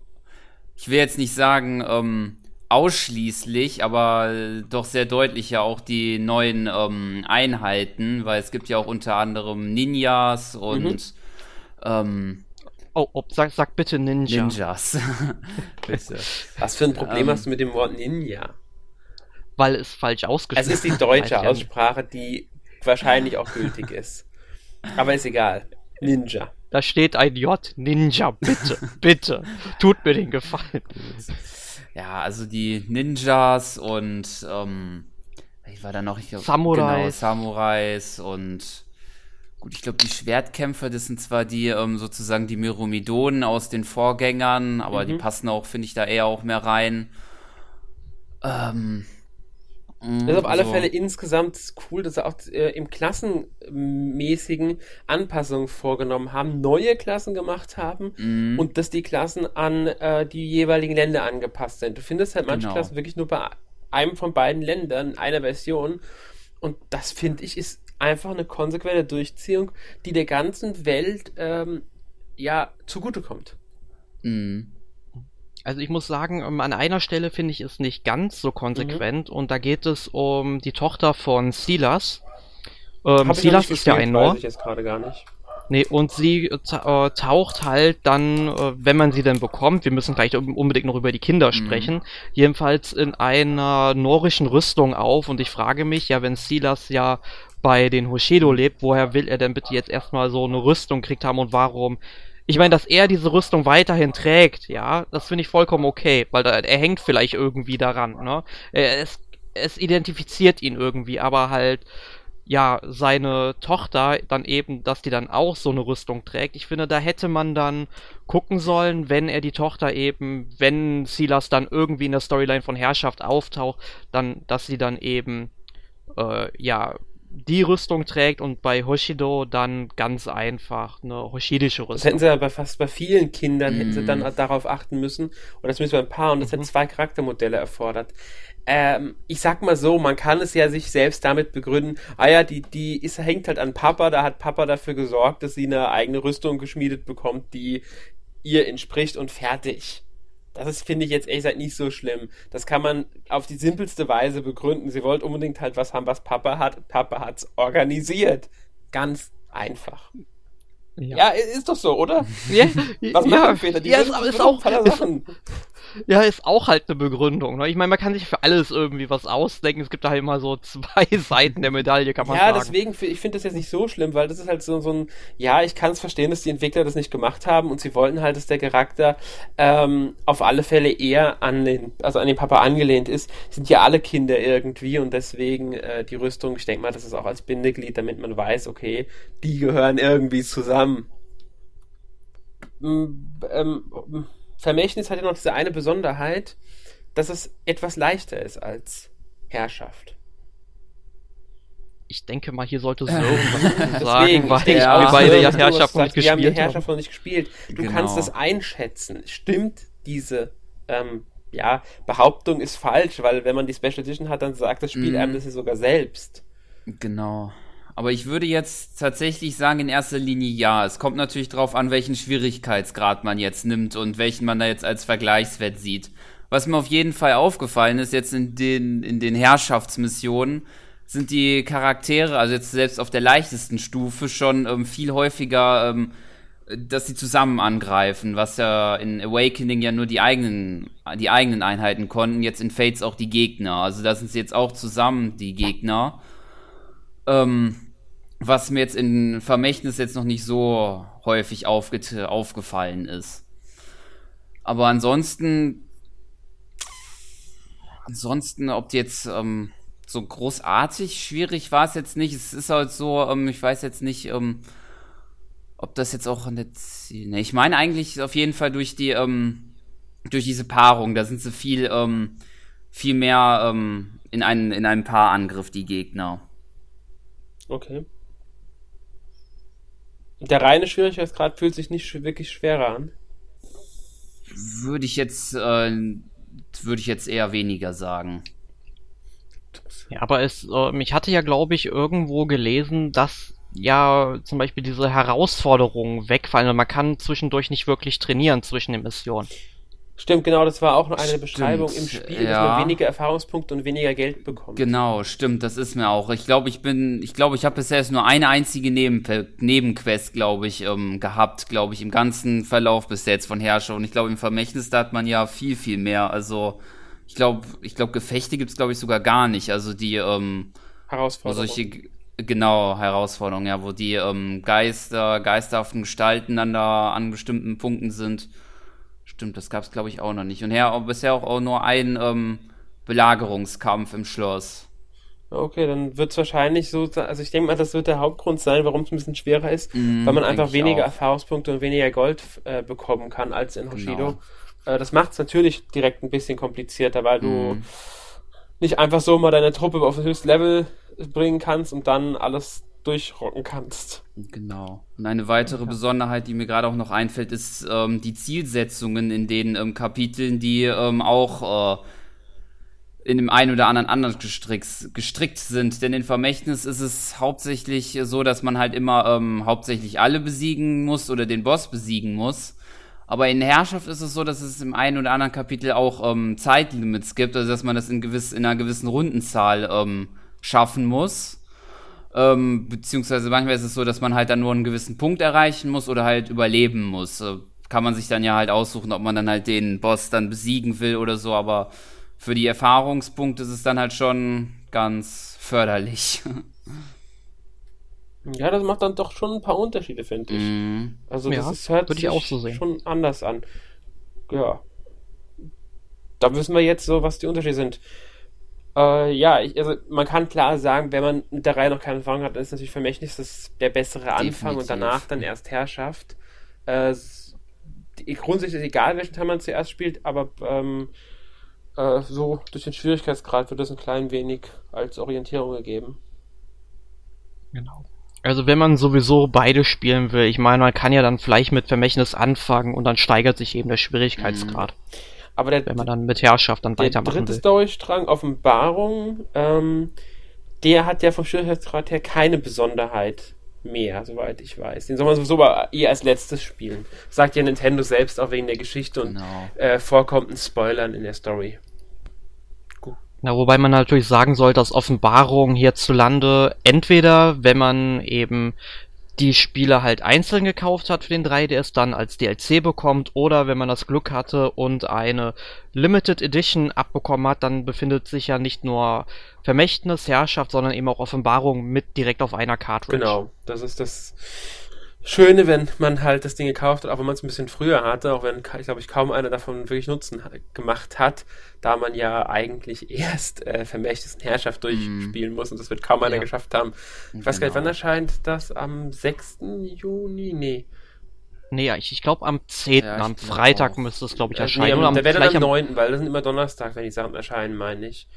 S1: ich will jetzt nicht sagen ähm, ausschließlich, aber äh, doch sehr deutlich ja auch die neuen ähm, Einheiten, weil es gibt ja auch unter anderem Ninjas und ähm,
S2: oh, oh, sag, sag bitte Ninja.
S1: Ninjas. Bitte.
S3: Was für ein Problem
S1: Ähm.
S3: hast du mit dem Wort Ninja?
S2: Weil es falsch ausgesprochen
S3: Es ist die deutsche. Aussprache, die wahrscheinlich auch gültig ist. Aber ist egal. Ninja.
S2: Da steht ein J. Ninja, bitte, bitte. Tut mir den Gefallen.
S1: Ja, also die Ninjas und ähm, ich war da noch ich glaub,
S2: Samurais.
S1: Genau, Samurais und gut, ich glaube die Schwertkämpfer, das sind zwar die ähm, sozusagen die Myromidonen aus den Vorgängern, aber die
S3: Mhm.
S1: passen auch, finde ich, da eher auch mehr rein. Ähm, mh,
S3: Das ist auf alle
S1: also-
S3: Fälle insgesamt cool, dass sie auch äh, im klassenmäßigen Anpassungen vorgenommen haben, neue Klassen gemacht haben
S1: Mhm.
S3: und dass die Klassen an äh, die jeweiligen Länder angepasst sind. Du findest halt manche
S1: Genau.
S3: Klassen wirklich nur bei einem von beiden Ländern in einer Version und das finde ich ist einfach eine konsequente Durchziehung, die der ganzen Welt ähm, ja zugutekommt.
S1: Mhm.
S2: Also ich muss sagen, ähm, an einer Stelle finde ich es nicht ganz so konsequent und da geht es um die Tochter von Silas. Ähm, Silas ist ja ein Nor.
S3: ich jetzt gerade gar nicht.
S2: Nee, und sie äh, äh, taucht halt dann, äh, wenn man sie denn bekommt, wir müssen gleich un- unbedingt noch über die Kinder sprechen, jedenfalls in einer norischen Rüstung auf und ich frage mich, ja, wenn Silas ja bei den Hoshido lebt, woher will er denn bitte jetzt erstmal so eine Rüstung gekriegt haben und warum? Ich meine, dass er diese Rüstung weiterhin trägt, ja, das finde ich vollkommen okay, weil da, er hängt vielleicht irgendwie daran, ne? Es, es identifiziert ihn irgendwie, aber halt, ja, seine Tochter dann eben, dass die dann auch so eine Rüstung trägt. Ich finde, da hätte man dann gucken sollen, wenn er die Tochter eben, wenn Silas dann irgendwie in der Storyline von Herrschaft auftaucht, dann, dass sie dann eben, äh, ja, die Rüstung trägt und bei Hoshido dann ganz einfach eine hoshidische
S3: Das
S2: Rüstung.
S3: hätten sie ja bei fast bei vielen Kindern hätten sie
S1: Mhm.
S3: dann darauf achten müssen. Oder zumindest bei ein paar. Und das hätte zwei Charaktermodelle erfordert. Ähm, ich sag mal so, man kann es ja sich selbst damit begründen, ah ja, die, die ist, hängt halt an Papa, da hat Papa dafür gesorgt, dass sie eine eigene Rüstung geschmiedet bekommt, die ihr entspricht und fertig. Das ist, finde ich, jetzt ehrlich gesagt nicht so schlimm. Das kann man auf die simpelste Weise begründen. Sie wollte unbedingt halt was haben, was Papa hat. Papa hat's organisiert. Ganz einfach. Ja, ist doch so, oder?
S2: ja,
S3: Was
S2: ja,
S3: machen Väter? Die
S2: ja, ist, ist auch,
S3: Sachen.
S2: Ja, ist auch halt eine Begründung. Ne? Ich meine, man kann sich für alles irgendwie was ausdenken. Es gibt da halt immer so zwei Seiten der Medaille, kann man
S3: Ja,
S2: sagen.
S3: deswegen, fi- ich finde das jetzt nicht so schlimm, weil das ist halt so, so ein, ja, ich kann es verstehen, dass die Entwickler das nicht gemacht haben und sie wollten halt, dass der Charakter ähm, auf alle Fälle eher an den, also an den Papa angelehnt ist. Sind ja alle Kinder irgendwie und deswegen äh, die Rüstung, ich denke mal, das ist auch als Bindeglied, damit man weiß, okay, die gehören irgendwie zusammen. Mm, ähm, Vermächtnis hat ja noch diese eine Besonderheit, dass es etwas leichter ist als Herrschaft.
S2: Ich denke mal, hier sollte Sören was dazu
S3: Deswegen,
S2: sagen, weil
S3: ich denke,
S1: ja,
S2: wir
S3: auch,
S2: beide ja Herrschaft noch nicht
S3: sagst, Wir haben die
S2: gespielt haben.
S3: Herrschaft noch nicht gespielt. Du
S1: Genau.
S3: kannst das einschätzen. Stimmt diese ähm, ja, Behauptung ist falsch, weil wenn man die Special Edition hat, dann sagt das Spiel
S1: Mhm.
S3: einem das ja sogar selbst.
S1: Genau. Aber ich würde jetzt tatsächlich sagen, in erster Linie ja. Es kommt natürlich drauf an, welchen Schwierigkeitsgrad man jetzt nimmt und welchen man da jetzt als Vergleichswert sieht. was mir auf jeden Fall aufgefallen ist, jetzt in den, in den Herrschaftsmissionen, sind die Charaktere, also jetzt selbst auf der leichtesten Stufe, schon ähm, viel häufiger, ähm, dass sie zusammen angreifen, was ja in Awakening ja nur die eigenen, die eigenen Einheiten konnten, jetzt in Fates auch die Gegner. Also da sind sie jetzt auch zusammen, die Gegner. Ähm, was mir jetzt in Vermächtnis jetzt noch nicht so häufig aufgefallen ist. Aber ansonsten, ansonsten, ob die jetzt ähm, so großartig schwierig war es jetzt nicht. Es ist halt so, ähm, ich weiß jetzt nicht, ähm, ob das jetzt auch jetzt, ne, ich meine eigentlich auf jeden Fall durch die, ähm, durch diese Paarung, da sind sie viel, ähm, viel mehr ähm, in, einen, in einem Paarangriff, die Gegner.
S3: Okay. Der reine Schwierigkeitsgrad fühlt sich nicht wirklich schwerer an.
S1: Würde ich jetzt, äh, würde ich jetzt eher weniger sagen.
S2: Ja, aber es, äh, ich hatte ja, glaube ich, irgendwo gelesen, dass ja zum Beispiel diese Herausforderungen wegfallen. Man kann zwischendurch nicht wirklich trainieren zwischen den Missionen.
S3: Stimmt, genau, das war auch noch eine stimmt, Beschreibung im Spiel, ja. dass man weniger Erfahrungspunkte und weniger Geld bekommt.
S1: Genau, stimmt, das ist mir auch. Ich glaube, ich bin, ich glaube, ich habe bisher nur eine einzige Neben Nebenquest, glaube ich, ähm, gehabt, glaube ich, im ganzen Verlauf bis jetzt von Herrscher. Und ich glaube, im Vermächtnis, da hat man ja viel, viel mehr. Also, ich glaube, ich glaube, Gefechte gibt's glaube ich, sogar gar nicht. Also die, ähm,
S3: Herausforderungen.
S1: Solche, genau, Herausforderungen, ja, wo die ähm, Geister, geisterhaften Gestalten dann da an bestimmten Punkten sind Stimmt, das gab es, glaube ich, auch noch nicht. Und ja, bisher auch, auch nur ein ähm, Belagerungskampf im Schloss.
S3: Okay, dann wird es wahrscheinlich so, also ich denke mal, das wird der Hauptgrund sein, warum es ein bisschen schwerer ist, mm, weil man einfach weniger auch. Erfahrungspunkte und weniger Gold äh, bekommen kann als in Hoshido. Genau. Äh, das macht es natürlich direkt ein bisschen komplizierter, weil mm. du mhm. nicht einfach so mal deine Truppe auf das höchste Level bringen kannst und dann alles durchrocken kannst.
S1: Genau. Und eine weitere ja. Besonderheit, die mir gerade auch noch einfällt, ist ähm, die Zielsetzungen in den ähm, Kapiteln, die ähm, auch äh, in dem einen oder anderen anders gestrickt, gestrickt sind. Denn in Vermächtnis ist es hauptsächlich so, dass man halt immer ähm, hauptsächlich alle besiegen muss oder den Boss besiegen muss. Aber in Herrschaft ist es so, dass es im einen oder anderen Kapitel auch ähm, Zeitlimits gibt, also dass man das in, gewiss, in einer gewissen Rundenzahl ähm, schaffen muss. Ähm, beziehungsweise manchmal ist es so, dass man halt dann nur einen gewissen Punkt erreichen muss oder halt überleben muss. Äh, kann man sich dann ja halt aussuchen, ob man dann halt den Boss dann besiegen will oder so, aber für die Erfahrungspunkte ist es dann halt schon ganz förderlich.
S3: Ja, das macht dann doch schon ein paar Unterschiede, finde ich. Mm. Also das ja, ist, hört sich auch so schon anders an. Ja. Da wissen wir jetzt so, was die Unterschiede sind. Äh, ja, ich, also man kann klar sagen, wenn man mit der Reihe noch keine Erfahrung hat, dann ist natürlich Vermächtnis das der bessere Anfang Definitiv. und danach dann erst Herrschaft. Äh, grundsätzlich ist egal, welchen Teil man zuerst spielt, aber ähm, äh, so durch den Schwierigkeitsgrad wird das ein klein wenig als Orientierung gegeben.
S2: Genau. Also wenn man sowieso beide spielen will, ich meine, man kann ja dann vielleicht mit Vermächtnis anfangen und dann steigert sich eben der Schwierigkeitsgrad. Mhm. Aber der, wenn man dann mit Herrschaft dann weitermachen
S3: will. Der dritte Storystrang, Offenbarung, ähm, der hat ja vom Schwierigkeitsgrad her keine Besonderheit mehr, soweit ich weiß. Den soll man sowieso aber eher als letztes spielen. Sagt ja Nintendo selbst auch wegen der Geschichte und genau. äh, vorkommenden Spoilern in der Story.
S2: Na, wobei man natürlich sagen sollte, dass Offenbarung hierzulande entweder, wenn man eben die Spiele halt einzeln gekauft hat für den 3DS, dann als DLC bekommt oder wenn man das Glück hatte und eine Limited Edition abbekommen hat, dann befindet sich ja nicht nur Vermächtnis, Herrschaft, sondern eben auch Offenbarung mit direkt auf einer Cartridge.
S3: Genau, das ist das Schöne, wenn man halt das Ding gekauft hat, auch wenn man es ein bisschen früher hatte, auch wenn, ich glaube, ich kaum einer davon wirklich Nutzen gemacht hat, da man ja eigentlich erst äh, Vermächtnis und Herrschaft durchspielen mm. muss und das wird kaum einer ja. geschafft haben. Ich weiß gar nicht, wann genau. erscheint das? Am 6. Juni? Nee.
S2: Nee, ich, ich glaube am 10. Ja, am Freitag auch. müsste es, glaube ich, erscheinen. Äh, nee,
S3: am, der wäre dann am 9., weil das sind immer Donnerstag, wenn die Sachen erscheinen, meine ich.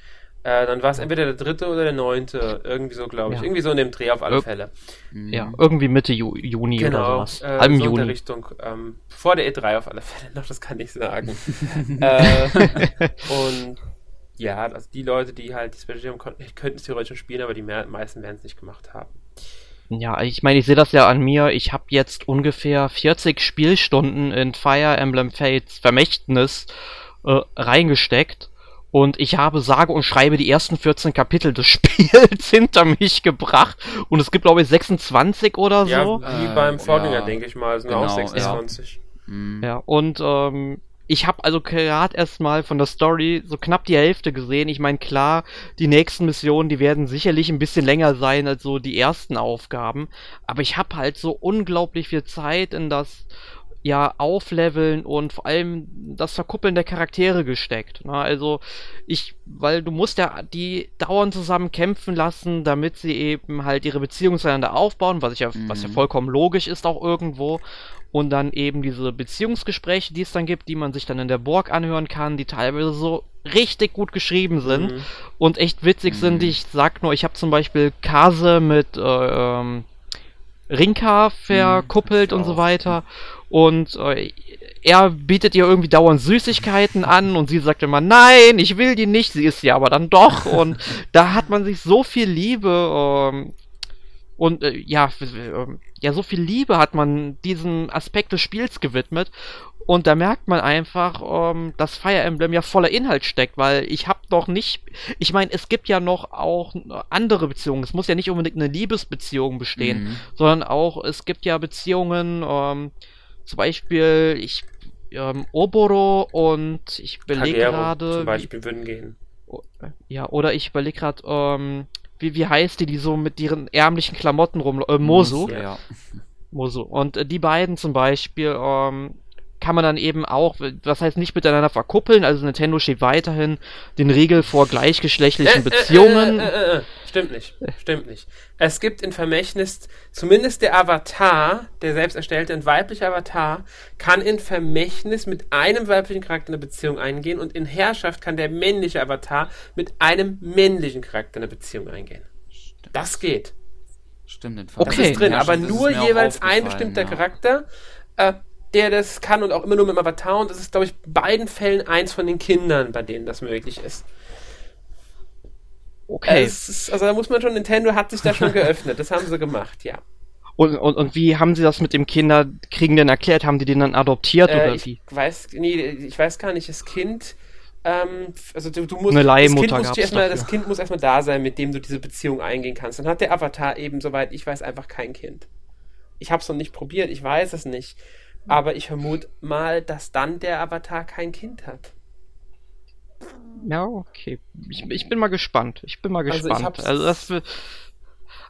S3: Äh, dann war es entweder der dritte oder der neunte. Irgendwie so, glaube ich. Ja. Irgendwie so in dem Dreh auf alle Ir Fälle.
S2: Ja, irgendwie Mitte Ju Juni genau, oder sowas.
S3: Äh, Halben so Juni. in der Richtung. Ähm, vor der E3 auf alle Fälle noch, das kann ich sagen. äh, und ja, also die Leute, die halt die Special haben, könnten es theoretisch schon spielen, aber die meisten werden es nicht gemacht haben.
S2: Ja, ich meine, ich sehe das ja an mir. Ich habe jetzt ungefähr 40 Spielstunden in Fire Emblem Fates Vermächtnis äh, reingesteckt. Und ich habe sage und schreibe die ersten 14 Kapitel des Spiels hinter mich gebracht. Und es gibt, glaube ich, 26 oder
S3: Ja,
S2: so.
S3: wie
S1: Äh,
S3: beim Vorgänger,
S1: ja.
S3: denke ich mal, sind
S1: Genau,
S3: auch
S1: ja.
S3: 26.
S1: Mhm.
S2: Ja, und ähm, ich habe also gerade erstmal von der Story so knapp die Hälfte gesehen. Ich meine, klar, die nächsten Missionen, die werden sicherlich ein bisschen länger sein als so die ersten Aufgaben. Aber ich habe halt so unglaublich viel Zeit in das ja aufleveln und vor allem das Verkuppeln der Charaktere gesteckt. Ne? Also ich, weil du musst ja die dauernd zusammen kämpfen lassen, damit sie eben halt ihre Beziehungen zueinander aufbauen, was ich ja, was ja
S1: Mhm.
S2: vollkommen logisch ist auch irgendwo. Und dann eben diese Beziehungsgespräche, die es dann gibt, die man sich dann in der Burg anhören kann, die teilweise so richtig gut geschrieben sind
S3: Mhm.
S2: und echt witzig
S1: Mhm.
S2: sind. Ich sag nur, ich habe zum Beispiel Kase mit äh, ähm, Rinka verkuppelt
S1: das
S2: und so weiter. Und äh, er bietet ihr irgendwie dauernd Süßigkeiten an und sie sagt immer, nein, ich will die nicht, sie ist sie aber dann doch. Und da hat man sich so viel Liebe ähm, und äh, ja, ähm, ja, so viel Liebe hat man diesem Aspekt des Spiels gewidmet. Und da merkt man einfach, ähm, dass Fire Emblem ja voller Inhalt steckt, weil ich habe noch nicht, ich meine, es gibt ja noch auch andere Beziehungen. Es muss ja nicht unbedingt eine Liebesbeziehung bestehen,
S1: Mhm.
S2: sondern auch, es gibt ja Beziehungen, ähm, zum Beispiel, ich, ähm, Oboro und ich überlege gerade,
S3: zum
S2: wie-
S3: Beispiel würden gehen.
S2: O- Ja, oder ich überlege gerade, ähm, wie, wie heißt die, die so mit ihren ärmlichen Klamotten rum, äh, Mosu.
S1: Ja.
S2: Mosu. Und äh, die beiden zum Beispiel, ähm, kann man dann eben auch, was heißt nicht miteinander verkuppeln, also Nintendo steht weiterhin den Riegel vor gleichgeschlechtlichen Beziehungen.
S3: Äh, äh, äh, äh, stimmt nicht. Stimmt nicht. Es gibt in Vermächtnis, zumindest der Avatar, der selbst erstellte, ein weiblicher Avatar, kann in Vermächtnis mit einem weiblichen Charakter eine Beziehung eingehen und in Herrschaft kann der männliche Avatar mit einem männlichen Charakter eine Beziehung eingehen. Das geht.
S1: Stimmt, in
S3: Das
S2: Okay.
S3: ist drin,
S1: Ja,
S3: aber
S1: stimmt, das
S3: nur jeweils ein bestimmter
S1: ja.
S3: Charakter, äh, der das kann und auch immer nur mit dem Avatar und das ist, glaube ich, in beiden Fällen eins von den Kindern, bei denen das möglich ist.
S2: Okay.
S3: Es ist, also da muss man schon, Nintendo hat sich da schon geöffnet, das haben sie gemacht, ja.
S2: Und, und, und wie haben sie das mit dem Kinderkriegen denn erklärt? Haben die den dann adoptiert
S3: Äh,
S2: oder
S3: ich
S2: wie?
S3: weiß, nee, ich weiß gar nicht, das Kind, ähm, also du, du musst,
S2: Eine Leihmutter
S3: das, kind muss
S2: gab's
S3: erstmal, das Kind muss erstmal da sein, mit dem du diese Beziehung eingehen kannst. Dann hat der Avatar eben, soweit ich weiß, einfach kein Kind. Ich habe es noch nicht probiert, ich weiß es nicht. Aber ich vermute mal, dass dann der Avatar kein Kind hat.
S2: Ja, okay. Ich, ich bin mal gespannt. Ich bin mal
S3: Also
S2: gespannt.
S3: hab's-
S2: Also, das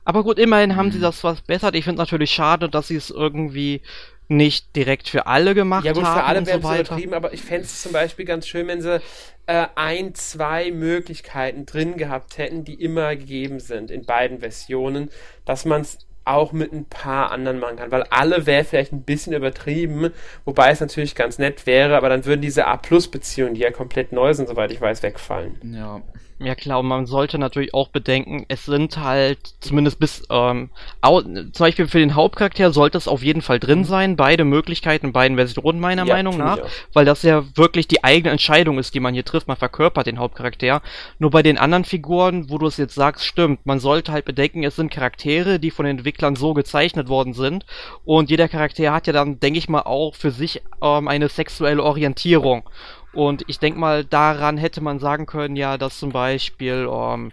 S2: aber gut, immerhin haben sie
S1: Mhm.
S2: das was bessert. Ich finde natürlich schade, dass sie es irgendwie nicht direkt für alle gemacht
S3: Ja gut,
S2: haben
S3: für alle wäre
S2: so
S3: es übertrieben, aber ich fände es zum Beispiel ganz schön, wenn sie äh, ein, zwei Möglichkeiten drin gehabt hätten, die immer gegeben sind in beiden Versionen, dass man es auch mit ein paar anderen machen kann, weil alle wäre vielleicht ein bisschen übertrieben, wobei es natürlich ganz nett wäre, aber dann würden diese A-Plus-Beziehungen, die ja komplett neu sind, soweit ich weiß, wegfallen.
S1: Ja.
S2: Ja klar, und man sollte natürlich auch bedenken, es sind halt zumindest bis, ähm, zum Beispiel für den Hauptcharakter sollte es auf jeden Fall drin sein, beide Möglichkeiten in beiden Versionen meiner
S3: Ja,
S2: Meinung nach, weil das ja wirklich die eigene Entscheidung ist, die man hier trifft, man verkörpert den Hauptcharakter. Nur bei den anderen Figuren, wo du es jetzt sagst, stimmt, man sollte halt bedenken, es sind Charaktere, die von den Entwicklern so gezeichnet worden sind. Und jeder Charakter hat ja dann, denke ich mal, auch für sich ähm, eine sexuelle Orientierung. Und ich denke mal, daran hätte man sagen können, ja, dass zum Beispiel ähm,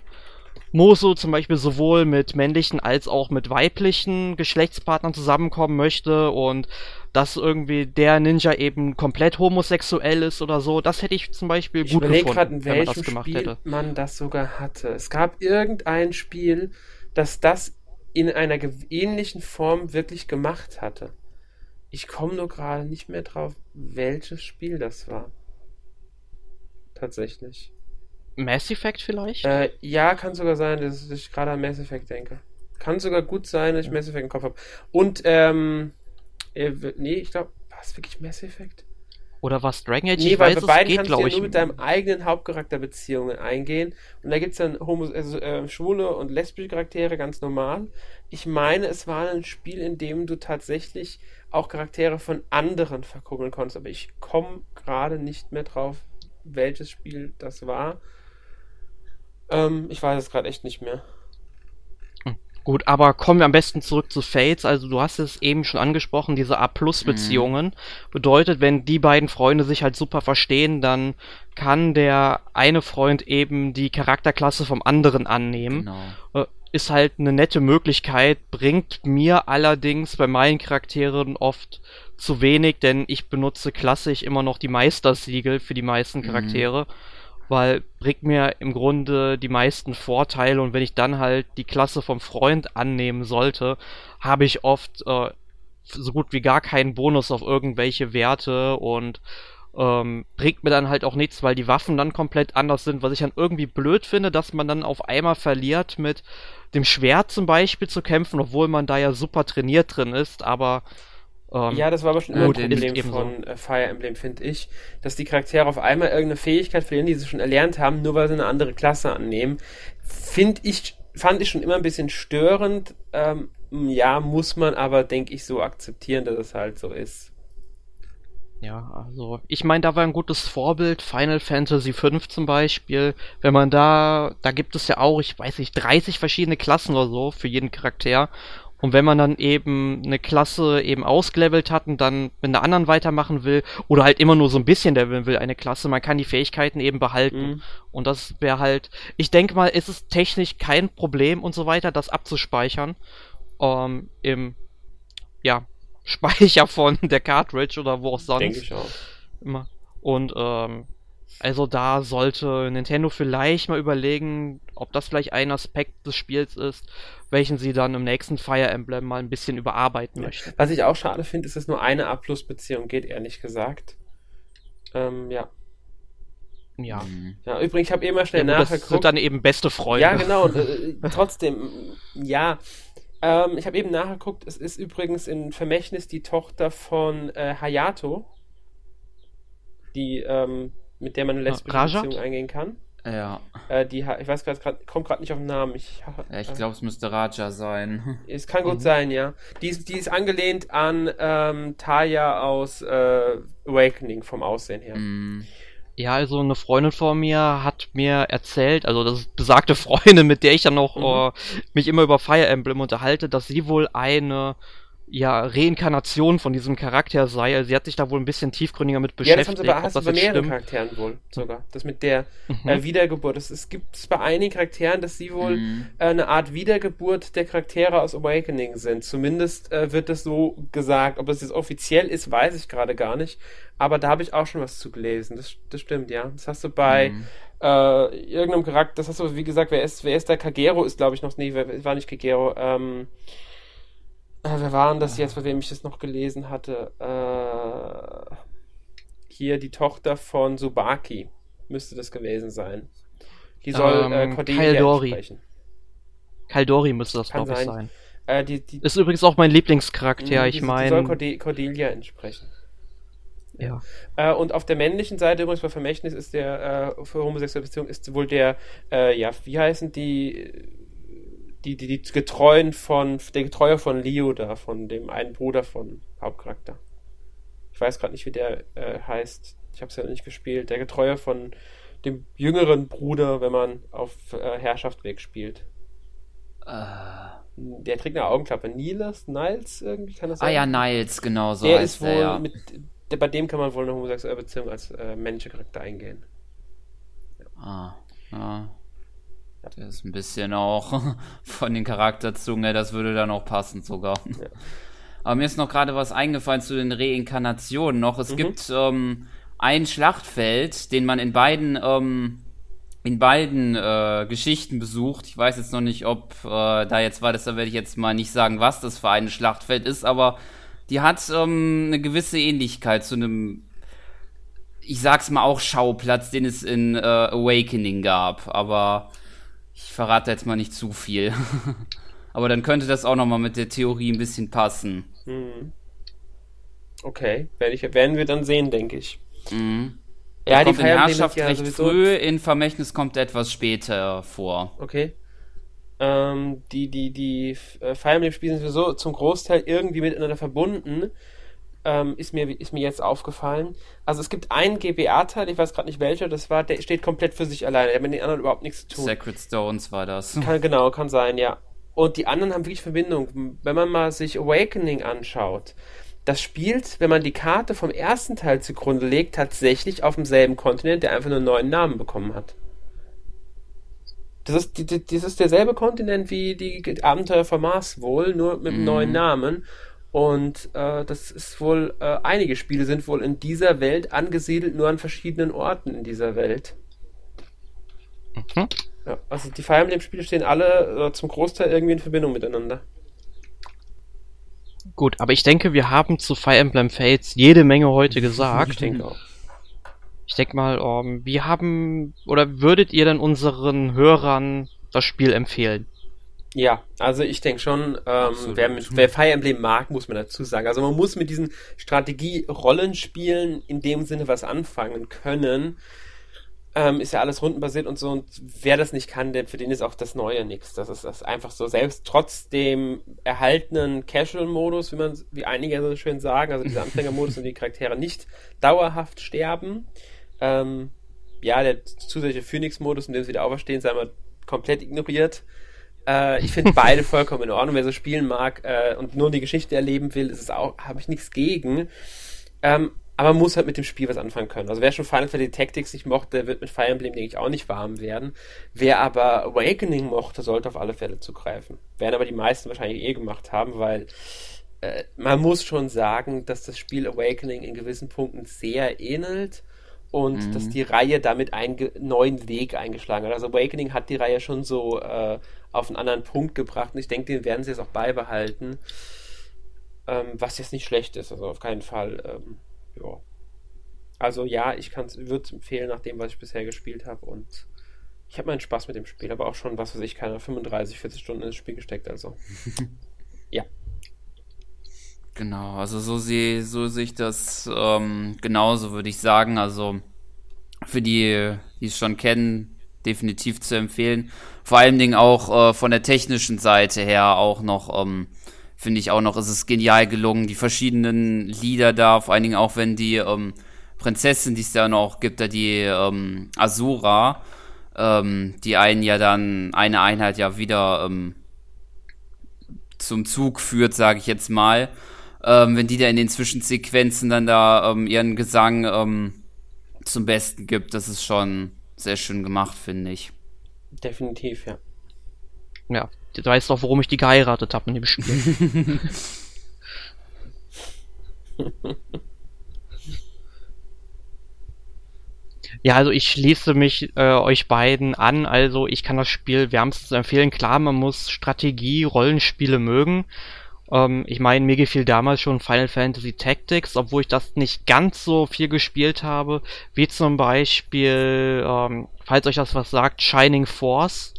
S2: Moso zum Beispiel sowohl mit männlichen als auch mit weiblichen Geschlechtspartnern zusammenkommen möchte und dass irgendwie der Ninja eben komplett homosexuell ist oder so. Das hätte ich zum Beispiel
S3: Ich
S2: gut gefunden,
S3: gerade, in
S2: wenn man das gemacht
S3: Spiel
S2: hätte.
S3: man das sogar hatte. Es gab irgendein Spiel, das das in einer ähnlichen Form wirklich gemacht hatte. Ich komme nur gerade nicht mehr drauf, welches Spiel das war. Tatsächlich.
S2: Mass Effect vielleicht?
S3: Äh, ja, kann sogar sein, dass ich gerade an Mass Effect denke. Kann sogar gut sein, dass ich Mass Effect im Kopf habe. Und, ähm, äh, nee, ich glaube, war es wirklich Mass Effect?
S2: Oder was Dragon Age?
S3: Nee,
S2: ich
S3: weil
S2: weiß,
S3: bei
S2: es
S3: beiden
S2: geht,
S3: kannst du ja nur mit deinem eigenen Hauptcharakter Beziehungen eingehen. Und da gibt es dann Homo also, äh, schwule und lesbische Charaktere, ganz normal. Ich meine, es war ein Spiel, in dem du tatsächlich auch Charaktere von anderen verkuppeln konntest. Aber ich komme gerade nicht mehr drauf, welches Spiel das war. Ähm, ich weiß es gerade echt nicht mehr.
S2: Gut, aber kommen wir am besten zurück zu Fates. Also du hast es eben schon angesprochen, diese A-Plus-Beziehungen. Mhm. Bedeutet, wenn die beiden Freunde sich halt super verstehen, dann kann der eine Freund eben die Charakterklasse vom anderen annehmen. Genau. Äh, ist halt eine nette Möglichkeit, bringt mir allerdings bei meinen Charakteren oft zu wenig, denn ich benutze klassisch immer noch die Meistersiegel für die meisten mhm. Charaktere. Mhm weil bringt mir im Grunde die meisten Vorteile und wenn ich dann halt die Klasse vom Freund annehmen sollte, habe ich oft äh, so gut wie gar keinen Bonus auf irgendwelche Werte und ähm, bringt mir dann halt auch nichts, weil die Waffen dann komplett anders sind, was ich dann irgendwie blöd finde, dass man dann auf einmal verliert mit dem Schwert zum Beispiel zu kämpfen, obwohl man da ja super trainiert drin ist, aber
S3: ähm, ja, das war aber schon immer ein Problem von äh, Fire Emblem, finde ich, dass die Charaktere auf einmal irgendeine Fähigkeit verlieren, die sie schon erlernt haben, nur weil sie eine andere Klasse annehmen. Finde ich, fand ich schon immer ein bisschen störend. Ähm, ja, muss man aber, denke ich, so akzeptieren, dass es halt so ist.
S2: Ja, also ich meine, da war ein gutes Vorbild, Final Fantasy V zum Beispiel. Wenn man da, da gibt es ja auch, ich weiß nicht, 30 verschiedene Klassen oder so für jeden Charakter. Und wenn man dann eben eine Klasse eben ausgelevelt hat und dann mit einer anderen weitermachen will, oder halt immer nur so ein bisschen leveln will, eine Klasse, man kann die Fähigkeiten eben behalten. Mhm. Und das wäre halt, ich denke mal, ist es technisch kein Problem und so weiter, das abzuspeichern. Ähm, Im, ja, Speicher von der Cartridge oder wo auch sonst. Denke ich auch. Immer. Und, ähm, also da sollte Nintendo vielleicht mal überlegen, ob das vielleicht ein Aspekt des Spiels ist, welchen sie dann im nächsten Fire Emblem mal ein bisschen überarbeiten möchten.
S3: Was ich auch schade finde, ist, dass nur eine A-Plus-Beziehung geht, ehrlich gesagt. Ähm, ja.
S2: Ja.
S3: ja. Übrigens, ich habe eben mal schnell ja, nachgeguckt. Das
S2: sind dann eben beste Freunde.
S3: Ja, genau. Äh, trotzdem, ja. Ähm, ich habe eben nachgeguckt, es ist übrigens in Vermächtnis die Tochter von äh, Hayato, die, ähm, mit der man eine lesbische Rajat? Beziehung eingehen kann.
S1: Ja.
S3: Äh, die, ich weiß gerade, kommt gerade nicht auf den Namen. Ich,
S1: ja, ich glaube, es müsste Raja sein.
S3: Es kann gut mhm. sein, ja. Die ist, die ist angelehnt an ähm, Taya aus äh, Awakening vom Aussehen her. Mhm.
S2: Ja, also eine Freundin von mir hat mir erzählt, also das ist besagte Freundin, mit der ich dann noch mhm. äh, mich immer über Fire Emblem unterhalte, dass sie wohl eine ja, Reinkarnation von diesem Charakter sei. Also sie hat sich da wohl ein bisschen tiefgründiger mit beschäftigt. Ja, das haben sie
S3: bei, hast bei mehreren stimmt. Charakteren wohl sogar. Das mit der mhm. äh, Wiedergeburt. Es gibt es bei einigen Charakteren, dass sie wohl mhm. äh, eine Art Wiedergeburt der Charaktere aus Awakening sind. Zumindest äh, wird das so gesagt. Ob das jetzt offiziell ist, weiß ich gerade gar nicht. Aber da habe ich auch schon was zu gelesen. Das, das stimmt, ja. Das hast du bei mhm. äh, irgendeinem Charakter, das hast du, wie gesagt, wer ist, wer ist der? Kagero ist, glaube ich, noch, nee, wer, war nicht Kagero, ähm, äh, wer waren das jetzt, bei wem ich das noch gelesen hatte? Äh, hier die Tochter von Subaki müsste das gewesen sein. Die soll ähm, äh, Cordelia Kaldori. sprechen.
S2: Kaldori müsste das, glaube ich, sein. Äh, die, die, ist übrigens auch mein Lieblingscharakter, ich meine. Die soll
S3: Corde Cordelia entsprechen.
S2: Ja.
S3: Äh, und auf der männlichen Seite übrigens bei Vermächtnis ist der äh, für homosexuelle Beziehungen ist wohl der, äh, ja, wie heißen die die, die, die Getreuen von, der Getreue von Leo da, von dem einen Bruder von Hauptcharakter. Ich weiß gerade nicht, wie der äh, heißt. Ich habe es ja nicht gespielt. Der Getreue von dem jüngeren Bruder, wenn man auf äh, Herrschaftweg spielt. Uh. Der trägt eine Augenklappe. Niles? Niles irgendwie kann das
S1: sein? Ah ja, Niles, genau so.
S3: Der ist wohl der, ja. mit. Der, bei dem kann man wohl eine homosexuelle Beziehung als äh, Charakter eingehen.
S1: Ja. Ah, ah. Der ist ein bisschen auch von den Charakterzunge, das würde dann auch passen sogar. Ja. Aber mir ist noch gerade was eingefallen zu den Reinkarnationen noch. Es mhm. gibt ähm, ein Schlachtfeld, den man in beiden ähm, in beiden äh, Geschichten besucht. Ich weiß jetzt noch nicht, ob äh, da jetzt war, deshalb werde ich jetzt mal nicht sagen, was das für ein Schlachtfeld ist, aber die hat ähm, eine gewisse Ähnlichkeit zu einem, ich sag's mal auch Schauplatz, den es in äh, Awakening gab. Aber ich verrate jetzt mal nicht zu viel. Aber dann könnte das auch nochmal mit der Theorie ein bisschen passen. Mhm.
S3: Okay, Werd ich, werden wir dann sehen, denke ich.
S1: Mhm. Ja, die Herrschaft ja recht früh, in Vermächtnis kommt etwas später vor.
S3: Okay. Ähm, die die, die äh, Fire Emblem-Spiele sind sowieso zum Großteil irgendwie miteinander verbunden ähm, ist, mir, ist mir jetzt aufgefallen. Also es gibt einen GBA-Teil, ich weiß gerade nicht welcher, das war, der steht komplett für sich alleine, der hat mit den anderen überhaupt nichts zu tun.
S1: Sacred Stones war das.
S3: Kann, genau, kann sein, ja. und die anderen haben wirklich Verbindung. Wenn man mal sich Awakening anschaut, das spielt, wenn man die Karte vom ersten Teil zugrunde legt, tatsächlich auf demselben Kontinent, der einfach nur einen neuen Namen bekommen hat. Das ist, das ist derselbe Kontinent wie die Abenteuer von Mars wohl, nur mit einem mhm. neuen Namen. Und äh, das ist wohl, äh, einige Spiele sind wohl in dieser Welt angesiedelt, nur an verschiedenen Orten in dieser Welt. Mhm. Ja, also die Fire Emblem-Spiele stehen alle äh, zum Großteil irgendwie in Verbindung miteinander.
S2: Gut, aber ich denke, wir haben zu Fire Emblem Fates jede Menge heute gesagt.
S3: Ich denke auch.
S2: Ich denke mal, um, ähm, wir haben, oder würdet ihr dann unseren Hörern das Spiel empfehlen?
S3: Ja, also ich denke schon, ähm, wer, mit, wer Fire Emblem mag, muss man dazu sagen. Also man muss mit diesen Strategie-Rollenspielen in dem Sinne was anfangen können. Ähm, ist ja alles rundenbasiert und so. Und wer das nicht kann, der, für den ist auch das Neue nichts. Das ist das einfach so. Selbst trotz dem erhaltenen Casual-Modus, wie man, wie einige so schön sagen, also dieser Anfängermodus und die Charaktere nicht dauerhaft sterben. Ähm, ja, der zusätzliche Phoenix-Modus, in dem sie wieder auferstehen, sei mal komplett ignoriert. Äh, ich finde beide vollkommen in Ordnung. Wer so spielen mag äh, und nur die Geschichte erleben will, ist es auch, habe ich nichts gegen. Ähm, aber man muss halt mit dem Spiel was anfangen können. Also wer schon Final Fantasy Tactics nicht mochte, wird mit Fire Emblem, denke ich, auch nicht warm werden. Wer aber Awakening mochte, sollte auf alle Fälle zugreifen. Werden aber die meisten wahrscheinlich eh gemacht haben, weil äh, man muss schon sagen, dass das Spiel Awakening in gewissen Punkten sehr ähnelt und mhm. dass die Reihe damit einen neuen Weg eingeschlagen hat. Also Awakening hat die Reihe schon so äh, auf einen anderen Punkt gebracht und ich denke, den werden sie jetzt auch beibehalten. Ähm, was jetzt nicht schlecht ist, also auf keinen Fall. Ähm, ja. Also ja, ich würde es empfehlen, nach dem, was ich bisher gespielt habe und ich habe meinen Spaß mit dem Spiel, aber auch schon, was weiß ich, keine 35, 40 Stunden ins Spiel gesteckt, also. ja.
S1: Genau, also so sehe so seh ich das ähm, genauso, würde ich sagen. Also für die, die es schon kennen, definitiv zu empfehlen. Vor allen Dingen auch äh, von der technischen Seite her auch noch, ähm, finde ich auch noch, ist es genial gelungen. Die verschiedenen Lieder da, vor allen Dingen auch wenn die ähm, Prinzessin, die es da noch gibt, da die ähm, Asura, ähm, die einen ja dann eine Einheit ja wieder ähm, zum Zug führt, sage ich jetzt mal ähm, wenn die da in den Zwischensequenzen dann da ähm, ihren Gesang ähm, zum Besten gibt, das ist schon sehr schön gemacht, finde ich.
S3: Definitiv, ja.
S2: Ja, du weißt doch, warum ich die geheiratet habe in dem Spiel. Ja, also ich schließe mich äh, euch beiden an. Also ich kann das Spiel wärmstens empfehlen. Klar, man muss Strategie, Rollenspiele mögen. Ähm, ich meine, mir gefiel damals schon Final Fantasy Tactics, obwohl ich das nicht ganz so viel gespielt habe, wie zum Beispiel, ähm, falls euch das was sagt, Shining Force.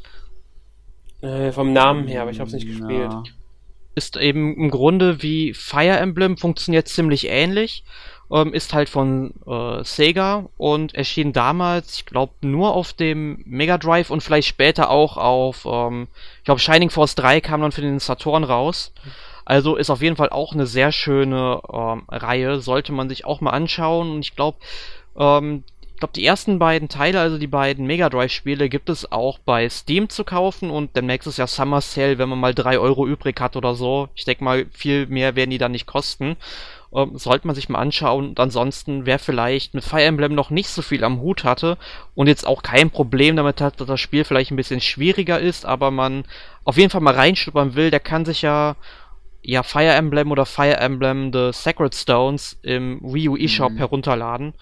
S3: Äh, vom Namen her, aber ich habe es nicht ja. gespielt.
S2: Ist eben im Grunde wie Fire Emblem, funktioniert ziemlich ähnlich. Ähm, ist halt von äh, Sega und erschien damals, ich glaube, nur auf dem Mega Drive und vielleicht später auch auf, ähm, ich glaube, Shining Force 3 kam dann für den Saturn raus. Also ist auf jeden Fall auch eine sehr schöne ähm, Reihe, sollte man sich auch mal anschauen. Und ich glaube, ähm, ich glaube, die ersten beiden Teile, also die beiden Mega Drive-Spiele, gibt es auch bei Steam zu kaufen und demnächst ist ja Summer Sale, wenn man mal 3 Euro übrig hat oder so. Ich denke mal, viel mehr werden die dann nicht kosten. Ähm, sollte man sich mal anschauen. Und ansonsten, wer vielleicht mit Fire Emblem noch nicht so viel am Hut hatte und jetzt auch kein Problem damit hat, dass das Spiel vielleicht ein bisschen schwieriger ist, aber man auf jeden Fall mal reinschnuppern will, der kann sich ja ja, Fire Emblem oder Fire Emblem The Sacred Stones im Wii U eShop mhm. herunterladen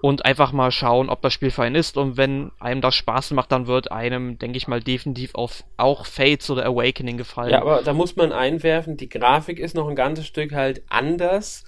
S2: und einfach mal schauen, ob das Spiel für einen ist. Und wenn einem das Spaß macht, dann wird einem, denke ich mal, definitiv auf auch Fates oder Awakening gefallen.
S3: Ja, aber da muss man einwerfen, die Grafik ist noch ein ganzes Stück halt anders.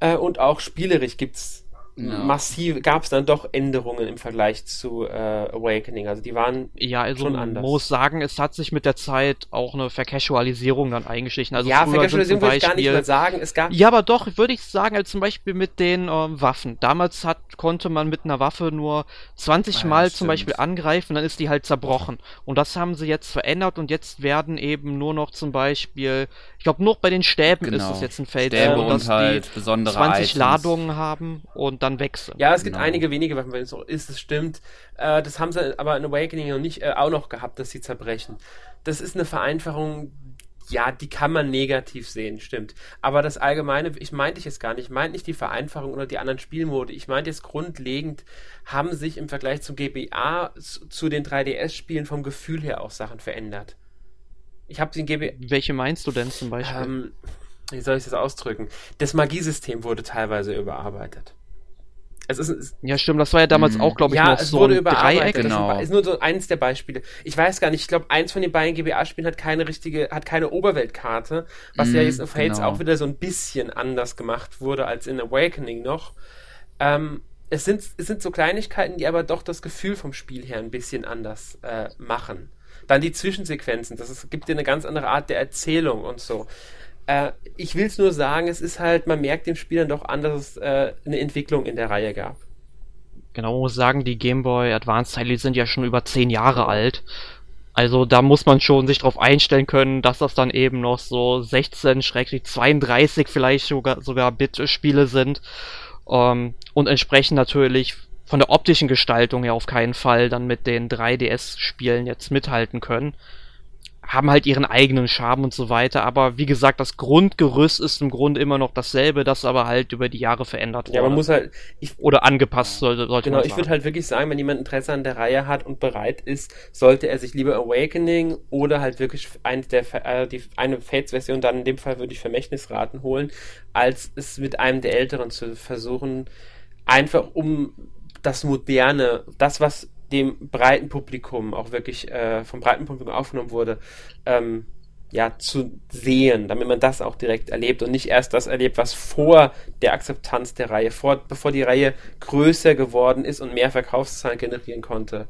S3: Äh, und auch spielerisch gibt's ja. massiv gab es dann doch Änderungen im Vergleich zu äh, Awakening. Also die waren
S2: ja, also schon anders. Man muss sagen, es hat sich mit der Zeit auch eine Vercasualisierung dann eingeschlichen. Also
S3: ja, Vercasualisierung würde ich gar nicht mehr sagen. Es gab
S2: ja, aber doch, würde ich sagen, also zum Beispiel mit den ähm, Waffen. Damals hat, konnte man mit einer Waffe nur 20 ah, Mal stimmt. zum Beispiel angreifen, dann ist die halt zerbrochen. Und das haben sie jetzt verändert und jetzt werden eben nur noch zum Beispiel, ich glaube, nur bei den Stäben genau. ist das jetzt ein Feld,
S1: Stäbe und dass halt
S2: die 20 Items. Ladungen haben und dann wechseln.
S3: Ja, es gibt genau. einige wenige Waffen, wenn es so ist, es stimmt. Äh, das haben sie aber in Awakening noch nicht äh, auch noch gehabt, dass sie zerbrechen. Das ist eine Vereinfachung, ja, die kann man negativ sehen, stimmt. Aber das Allgemeine, ich meinte ich jetzt gar nicht, ich meinte nicht die Vereinfachung oder die anderen Spielmode. Ich meinte jetzt grundlegend, haben sich im Vergleich zum GBA zu den 3DS-Spielen vom Gefühl her auch Sachen verändert. Ich habe den GBA.
S2: Welche meinst du denn zum Beispiel?
S3: Ähm, wie soll ich das ausdrücken? Das Magiesystem wurde teilweise überarbeitet.
S2: Es ist, es ja, stimmt, das war ja damals auch, glaube ich,
S3: ja, noch es so wurde ein Dreieck.
S1: Genau.
S3: Das ist nur so eins der Beispiele. Ich weiß gar nicht, ich glaube, eins von den beiden GBA-Spielen hat keine richtige, hat keine Oberweltkarte, was mm, ja jetzt auf Fates genau. auch wieder so ein bisschen anders gemacht wurde als in Awakening noch. Ähm, es sind, es sind so Kleinigkeiten, die aber doch das Gefühl vom Spiel her ein bisschen anders äh, machen. Dann die Zwischensequenzen, das ist, gibt dir eine ganz andere Art der Erzählung und so. Äh, ich will es nur sagen, es ist halt, man merkt dem Spiel dann doch an, dass es äh, eine Entwicklung in der Reihe gab.
S2: Genau, muss sagen, die Game Boy Advance Teile sind ja schon über zehn Jahre alt. Also da muss man schon sich darauf einstellen können, dass das dann eben noch so 16, 32 vielleicht sogar, sogar Bit-Spiele sind. Ähm, und entsprechend natürlich von der optischen Gestaltung her auf keinen Fall dann mit den 3DS-Spielen jetzt mithalten können haben halt ihren eigenen Charme und so weiter. Aber wie gesagt, das Grundgerüst ist im Grunde immer noch dasselbe, das aber halt über die Jahre verändert wurde.
S3: Ja, man muss halt.
S2: Ich, oder angepasst sollte, sollte
S3: Genau, ich würde halt wirklich sagen, wenn jemand Interesse an der Reihe hat und bereit ist, sollte er sich lieber Awakening oder halt wirklich eine der äh, die, eine Fates-Version, dann in dem Fall würde ich Vermächtnisraten holen, als es mit einem der älteren zu versuchen, einfach um das Moderne, das, was dem breiten Publikum auch wirklich äh, vom breiten Publikum aufgenommen wurde, ähm, ja, zu sehen, damit man das auch direkt erlebt und nicht erst das erlebt, was vor der Akzeptanz der Reihe, vor, bevor die Reihe größer geworden ist und mehr Verkaufszahlen generieren konnte,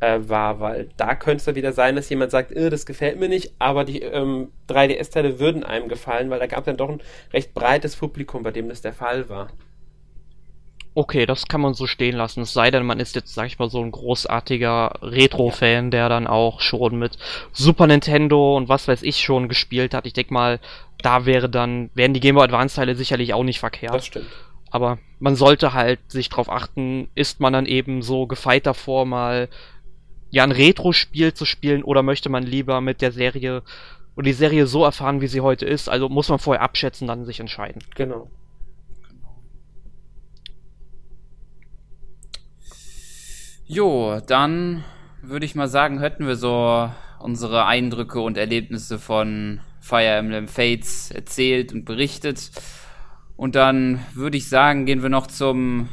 S3: äh, war, weil da könnte es dann wieder sein, dass jemand sagt, äh, das gefällt mir nicht, aber die ähm, 3DS-Teile würden einem gefallen, weil da gab es dann doch ein recht breites Publikum, bei dem das der Fall war.
S2: Okay, das kann man so stehen lassen. Es sei denn, man ist jetzt, sag ich mal, so ein großartiger Retro-Fan, der dann auch schon mit Super Nintendo und was weiß ich schon gespielt hat. Ich denke mal, da wäre dann, wären die Game Boy Advance-Teile sicherlich auch nicht verkehrt.
S3: Das stimmt.
S2: Aber man sollte halt sich drauf achten, ist man dann eben so gefeit davor, mal ja ein Retro-Spiel zu spielen oder möchte man lieber mit der Serie oder die Serie so erfahren, wie sie heute ist. Also muss man vorher abschätzen, dann sich entscheiden.
S3: Genau.
S1: Jo, dann würde ich mal sagen, hätten wir so unsere Eindrücke und Erlebnisse von Fire Emblem Fates erzählt und berichtet. Und dann würde ich sagen, gehen wir noch zum,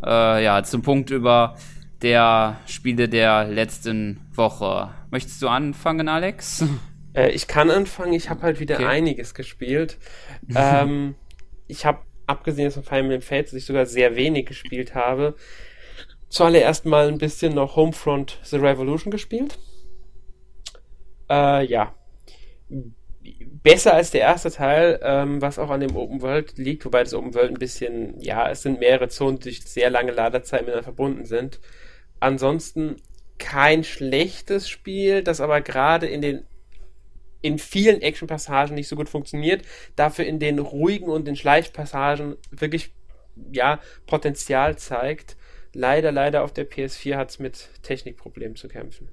S1: äh, ja, zum Punkt über der Spiele der letzten Woche. Möchtest du anfangen, Alex?
S3: Äh, ich kann anfangen. Ich habe halt wieder okay. einiges gespielt. ähm, ich habe, abgesehen von Fire Emblem Fates, dass ich sogar sehr wenig gespielt habe, zuallererst mal ein bisschen noch Homefront The Revolution gespielt. Äh, ja. Besser als der erste Teil, ähm, was auch an dem Open World liegt, wobei das Open World ein bisschen, ja, es sind mehrere Zonen, die durch sehr lange Ladezeiten miteinander verbunden sind. Ansonsten kein schlechtes Spiel, das aber gerade in den in vielen Action-Passagen nicht so gut funktioniert, dafür in den ruhigen und den Schleichpassagen wirklich ja Potenzial zeigt leider, leider auf der PS4 hat es mit Technikproblemen zu kämpfen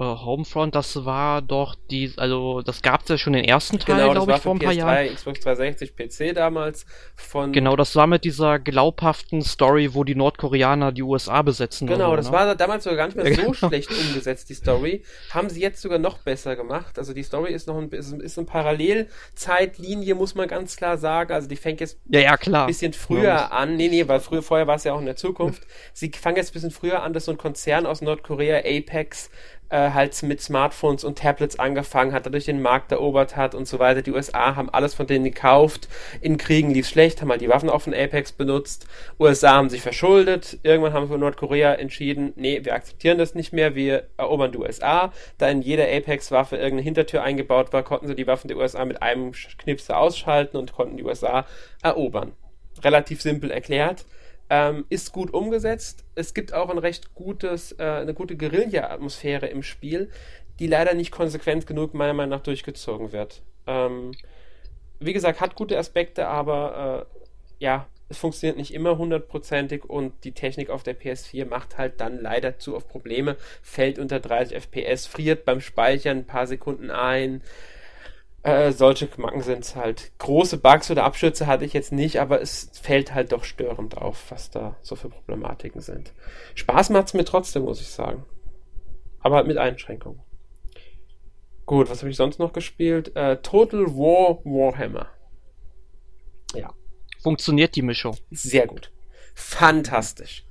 S2: äh, Homefront, das war doch die, also das gab es ja schon den ersten Teil, genau, glaube ich, vor ein paar PS3, Jahren.
S3: Xbox 360, PC damals von.
S2: Genau, das war mit dieser glaubhaften Story, wo die Nordkoreaner die USA besetzen.
S3: Genau, so, das ne? war damals sogar gar nicht mehr so schlecht umgesetzt, die Story. Haben sie jetzt sogar noch besser gemacht. Also die Story ist noch ein, ist, ist eine Parallelzeitlinie, muss man ganz klar sagen. Also die fängt jetzt
S2: ja, ja, klar.
S3: ein bisschen früher ja, an. Nee, nee, weil früher, vorher war es ja auch in der Zukunft. sie fangen jetzt ein bisschen früher an, dass so ein Konzern aus Nordkorea, Apex, äh, halt mit Smartphones und Tablets angefangen hat, dadurch den Markt erobert hat und so weiter. Die USA haben alles von denen gekauft. In Kriegen lief schlecht, haben halt die Waffen auch von Apex benutzt. USA haben sich verschuldet. Irgendwann haben wir von Nordkorea entschieden, nee, wir akzeptieren das nicht mehr, wir erobern die USA. Da in jeder Apex-Waffe irgendeine Hintertür eingebaut war, konnten sie die Waffen der USA mit einem Knipse ausschalten und konnten die USA erobern. Relativ simpel erklärt. Ähm, ist gut umgesetzt. Es gibt auch ein recht gutes, äh, eine gute Guerilla-Atmosphäre im Spiel, die leider nicht konsequent genug meiner Meinung nach durchgezogen wird. Ähm, wie gesagt, hat gute Aspekte, aber äh, ja, es funktioniert nicht immer hundertprozentig und die Technik auf der PS4 macht halt dann leider zu oft Probleme, fällt unter 30 FPS, friert beim Speichern ein paar Sekunden ein. Äh, solche Macken sind es halt. Große Bugs oder Abschürze hatte ich jetzt nicht, aber es fällt halt doch störend auf, was da so für Problematiken sind. Spaß macht es mir trotzdem, muss ich sagen. Aber halt mit Einschränkungen. Gut, was habe ich sonst noch gespielt? Äh, Total War Warhammer.
S2: Ja. Funktioniert die Mischung?
S3: Sehr gut. Fantastisch.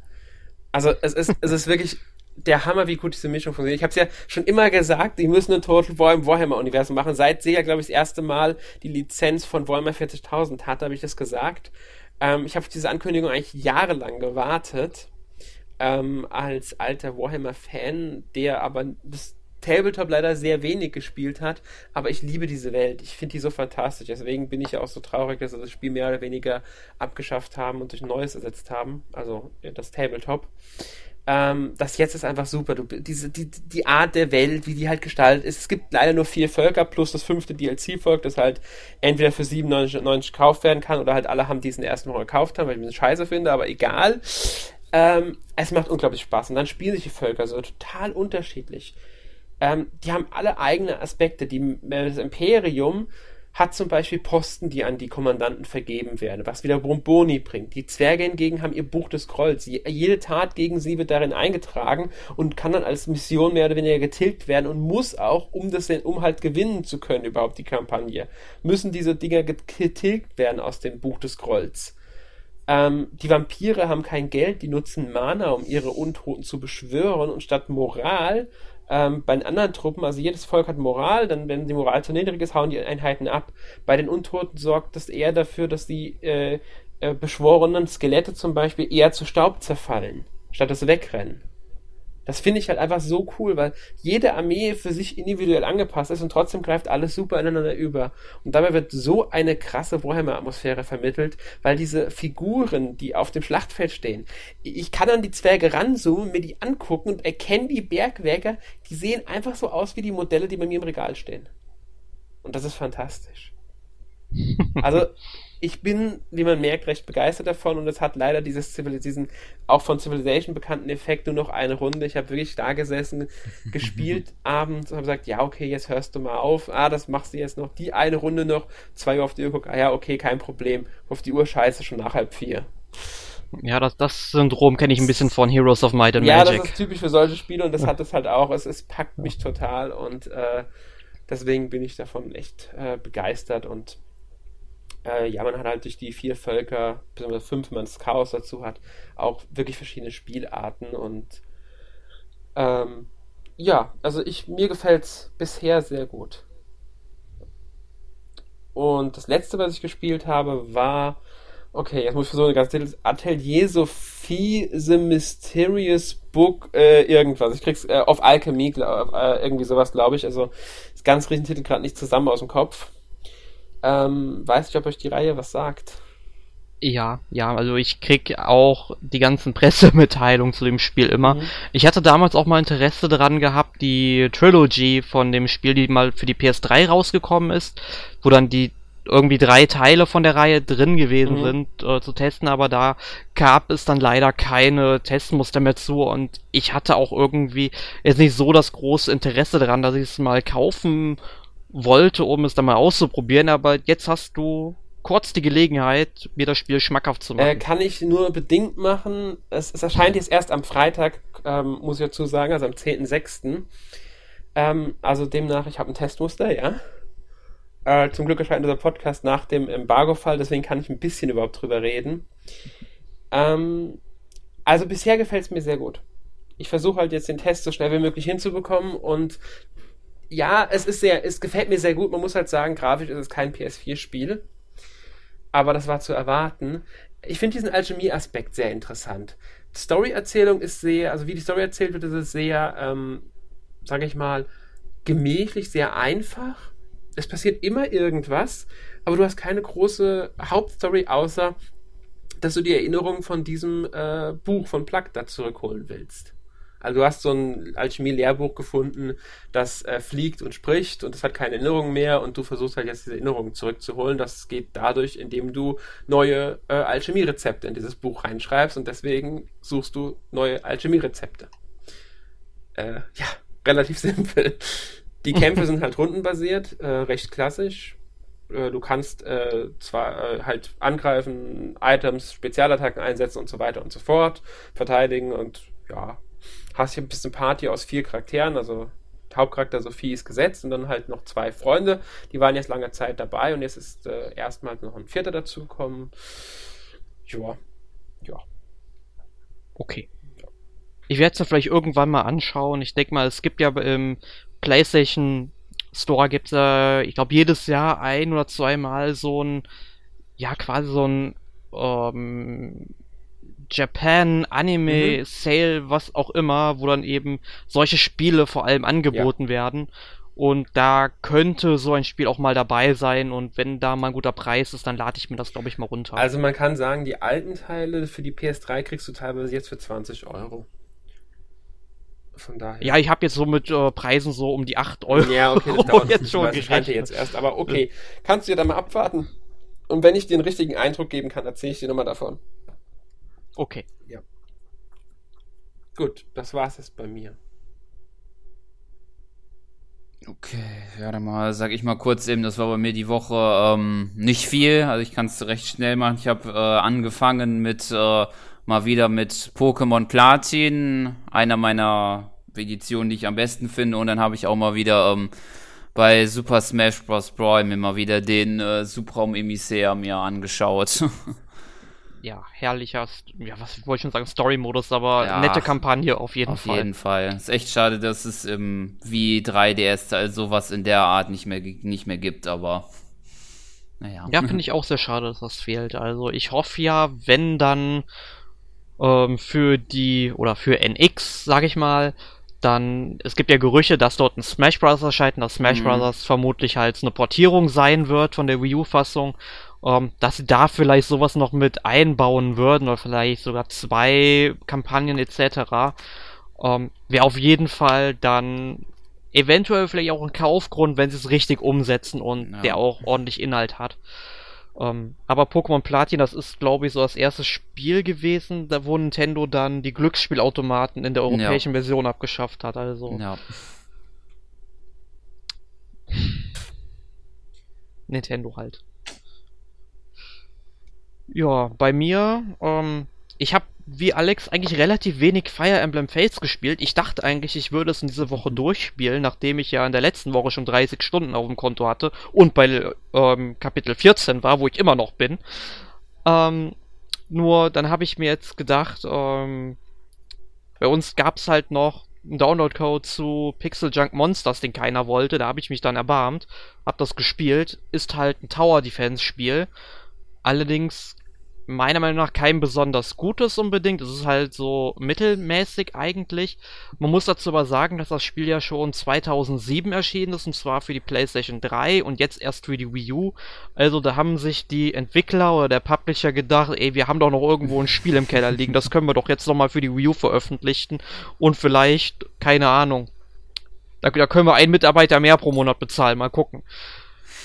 S3: Also es ist, es ist wirklich der Hammer, wie gut diese Mischung funktioniert. Ich habe es ja schon immer gesagt, die müssen ein Total War im Warhammer-Universum machen. Seit Sega, glaube ich, das erste Mal die Lizenz von Warhammer 40.000 hat, habe ich das gesagt. Ähm, ich habe auf diese Ankündigung eigentlich jahrelang gewartet. Ähm, als alter Warhammer-Fan, der aber das Tabletop leider sehr wenig gespielt hat, aber ich liebe diese Welt. Ich finde die so fantastisch. Deswegen bin ich ja auch so traurig, dass sie das Spiel mehr oder weniger abgeschafft haben und durch Neues ersetzt haben. Also das Tabletop. Ähm, das jetzt ist einfach super. Du, diese, die, die Art der Welt, wie die halt gestaltet ist. Es gibt leider nur vier Völker plus das fünfte DLC-Volk, das halt entweder für 97 gekauft werden kann oder halt alle haben diesen ersten Mal gekauft haben, weil ich ein bisschen scheiße finde, aber egal. Ähm, es macht unglaublich Spaß. Und dann spielen sich die Völker so total unterschiedlich. Ähm, die haben alle eigene Aspekte. Die, das Imperium hat zum Beispiel Posten, die an die Kommandanten vergeben werden, was wiederum Boni bringt. Die Zwerge hingegen haben ihr Buch des Grolls. Jede Tat gegen sie wird darin eingetragen und kann dann als Mission mehr oder weniger getilgt werden und muss auch, um das, um halt gewinnen zu können, überhaupt die Kampagne, müssen diese Dinger getilgt werden aus dem Buch des Grolls. Ähm, die Vampire haben kein Geld, die nutzen Mana, um ihre Untoten zu beschwören und statt Moral ähm, bei den anderen Truppen, also jedes Volk hat Moral, dann wenn die Moral zu niedrig ist, hauen die Einheiten ab. Bei den Untoten sorgt das eher dafür, dass die äh, äh, beschworenen Skelette zum Beispiel eher zu Staub zerfallen, statt dass sie wegrennen. Das finde ich halt einfach so cool, weil jede Armee für sich individuell angepasst ist und trotzdem greift alles super ineinander über. Und dabei wird so eine krasse Warhammer-Atmosphäre vermittelt, weil diese Figuren, die auf dem Schlachtfeld stehen, ich kann an die Zwerge ranzoomen, mir die angucken und erkenne die Bergwerker, die sehen einfach so aus wie die Modelle, die bei mir im Regal stehen. Und das ist fantastisch. Also, ich bin, wie man merkt, recht begeistert davon und es hat leider dieses diesen auch von Civilization bekannten Effekt nur noch eine Runde. Ich habe wirklich da gesessen, gespielt abends und habe gesagt, ja, okay, jetzt hörst du mal auf. Ah, das machst du jetzt noch. Die eine Runde noch, zwei Uhr auf die Uhr guck, ah ja, okay, kein Problem. Auf die Uhr scheiße, schon nach halb vier.
S2: Ja, das, das Syndrom kenne ich ein bisschen von Heroes of Might and
S3: ja,
S2: Magic.
S3: Ja, das ist typisch für solche Spiele und das hat es halt auch. Es, es packt mich total und äh, deswegen bin ich davon echt äh, begeistert und äh, ja, man hat halt durch die vier Völker, besonders fünf, wenn man das Chaos dazu hat, auch wirklich verschiedene Spielarten und ähm, ja, also ich, mir gefällt es bisher sehr gut. Und das letzte, was ich gespielt habe, war, okay, jetzt muss ich versuchen, ganz Titel, Atelier Sophie, The Mysterious Book, äh, irgendwas. Ich krieg's äh, auf Alchemy, glaub, äh, irgendwie sowas, glaube ich. Also, das ganz riesen Titel gerade nicht zusammen aus dem Kopf. Ähm, weiß nicht, ob euch die Reihe was sagt.
S2: Ja, ja, also ich krieg auch die ganzen Pressemitteilungen zu dem Spiel immer. Mhm. Ich hatte damals auch mal Interesse daran gehabt, die Trilogy von dem Spiel, die mal für die PS3 rausgekommen ist, wo dann die irgendwie drei Teile von der Reihe drin gewesen mhm. sind, äh, zu testen, aber da gab es dann leider keine Testmuster mehr zu und ich hatte auch irgendwie jetzt nicht so das große Interesse daran, dass ich es mal kaufen wollte, um es dann mal auszuprobieren, aber jetzt hast du kurz die Gelegenheit, mir das Spiel schmackhaft zu machen. Äh,
S3: kann ich nur bedingt machen. Es, es erscheint jetzt erst am Freitag, ähm, muss ich dazu sagen, also am 10.06. Ähm, also demnach, ich habe ein Testmuster, ja. Äh, zum Glück erscheint dieser Podcast nach dem Embargo-Fall, deswegen kann ich ein bisschen überhaupt drüber reden. Ähm, also bisher gefällt es mir sehr gut. Ich versuche halt jetzt den Test so schnell wie möglich hinzubekommen und ja, es ist sehr, es gefällt mir sehr gut. Man muss halt sagen, grafisch ist es kein PS4-Spiel. Aber das war zu erwarten. Ich finde diesen Alchemie-Aspekt sehr interessant. Story-Erzählung ist sehr, also wie die Story erzählt wird, ist es sehr, ähm, sage ich mal, gemächlich, sehr einfach. Es passiert immer irgendwas, aber du hast keine große Hauptstory, außer dass du die Erinnerung von diesem äh, Buch von Plug da zurückholen willst. Also du hast so ein Alchemie-Lehrbuch gefunden, das äh, fliegt und spricht und es hat keine Erinnerungen mehr und du versuchst halt jetzt diese Erinnerungen zurückzuholen. Das geht dadurch, indem du neue äh, Alchemie-Rezepte in dieses Buch reinschreibst und deswegen suchst du neue Alchemie-Rezepte. Äh, ja, relativ simpel. Die Kämpfe sind halt rundenbasiert, äh, recht klassisch. Äh, du kannst äh, zwar halt angreifen, Items, Spezialattacken einsetzen und so weiter und so fort, verteidigen und ja, hast hier ein bisschen Party aus vier Charakteren, also Hauptcharakter Sophie ist gesetzt und dann halt noch zwei Freunde, die waren jetzt lange Zeit dabei und jetzt ist äh, erstmals noch ein vierter dazugekommen. Ja, ja.
S2: Okay. Ich werde es ja vielleicht irgendwann mal anschauen. Ich denke mal, es gibt ja im PlayStation Store gibt es, äh, ich glaube, jedes Jahr ein oder zweimal so ein, ja, quasi so ein ähm, Japan Anime mhm. Sale, was auch immer, wo dann eben solche Spiele vor allem angeboten ja. werden. Und da könnte so ein Spiel auch mal dabei sein. Und wenn da mal ein guter Preis ist, dann lade ich mir das, glaube ich, mal runter.
S3: Also man kann sagen, die alten Teile für die PS3 kriegst du teilweise jetzt für 20 Euro.
S2: Von daher. Ja, ich habe jetzt so mit äh, Preisen so um die 8 Euro.
S3: Ja, okay, das dauert jetzt schon gerechnet. jetzt erst. Aber okay, kannst du ja da mal abwarten. Und wenn ich dir einen richtigen Eindruck geben kann, erzähle ich dir nochmal davon.
S2: Okay.
S3: Ja. Gut, das war's jetzt bei mir.
S1: Okay, ja, dann mal, sag ich mal kurz eben, das war bei mir die Woche ähm, nicht viel, also ich kann es recht schnell machen. Ich habe äh, angefangen mit äh, mal wieder mit Pokémon Platin, einer meiner Editionen, die ich am besten finde, und dann habe ich auch mal wieder ähm, bei Super Smash Bros. Brawl mir mal wieder den äh, Subraum Emissär mir angeschaut.
S2: ja, herrlicher, ja, was wollte ich schon sagen, Story-Modus, aber ja, nette Kampagne auf jeden
S1: auf
S2: Fall.
S1: Auf jeden Fall. Ist echt schade, dass es im wie 3DS also sowas in der Art nicht mehr, nicht mehr gibt, aber naja.
S2: Ja, finde ich auch sehr schade, dass das fehlt. Also ich hoffe ja, wenn dann ähm, für die, oder für NX, sag ich mal, dann, es gibt ja Gerüche, dass dort ein Smash Bros. erscheint, dass Smash mhm. Bros. vermutlich halt eine Portierung sein wird von der Wii U-Fassung ähm, dass sie da vielleicht sowas noch mit einbauen würden oder vielleicht sogar zwei Kampagnen etc. Ähm, Wäre auf jeden Fall dann eventuell vielleicht auch ein Kaufgrund, wenn sie es richtig umsetzen und ja. der auch ordentlich Inhalt hat. Ähm, aber Pokémon Platin, das ist, glaube ich, so das erste Spiel gewesen, da wo Nintendo dann die Glücksspielautomaten in der europäischen ja. Version abgeschafft hat. Also. Ja. Nintendo halt. Ja, bei mir, ähm, ich habe wie Alex eigentlich relativ wenig Fire Emblem Fates gespielt. Ich dachte eigentlich, ich würde es in dieser Woche durchspielen, nachdem ich ja in der letzten Woche schon 30 Stunden auf dem Konto hatte und bei ähm, Kapitel 14 war, wo ich immer noch bin. Ähm, nur dann habe ich mir jetzt gedacht, ähm, bei uns gab es halt noch einen Download-Code zu Pixel Junk Monsters, den keiner wollte. Da habe ich mich dann erbarmt, hab das gespielt. Ist halt ein Tower Defense Spiel. Allerdings meiner Meinung nach kein besonders gutes unbedingt. Es ist halt so mittelmäßig eigentlich. Man muss dazu aber sagen, dass das Spiel ja schon 2007 erschienen ist und zwar für die PlayStation 3 und jetzt erst für die Wii U. Also da haben sich die Entwickler oder der Publisher gedacht, ey, wir haben doch noch irgendwo ein Spiel im Keller liegen, das können wir doch jetzt nochmal für die Wii U veröffentlichen und vielleicht, keine Ahnung, da, da können wir einen Mitarbeiter mehr pro Monat bezahlen, mal gucken.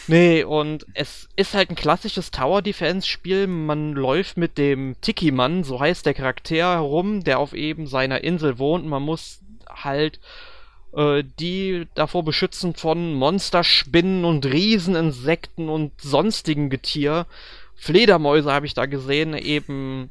S2: Nee, und es ist halt ein klassisches Tower Defense Spiel. Man läuft mit dem Tiki-Mann, so heißt der Charakter, herum, der auf eben seiner Insel wohnt. Man muss halt äh, die davor beschützen von Monsterspinnen und Rieseninsekten und sonstigen Getier. Fledermäuse habe ich da gesehen, eben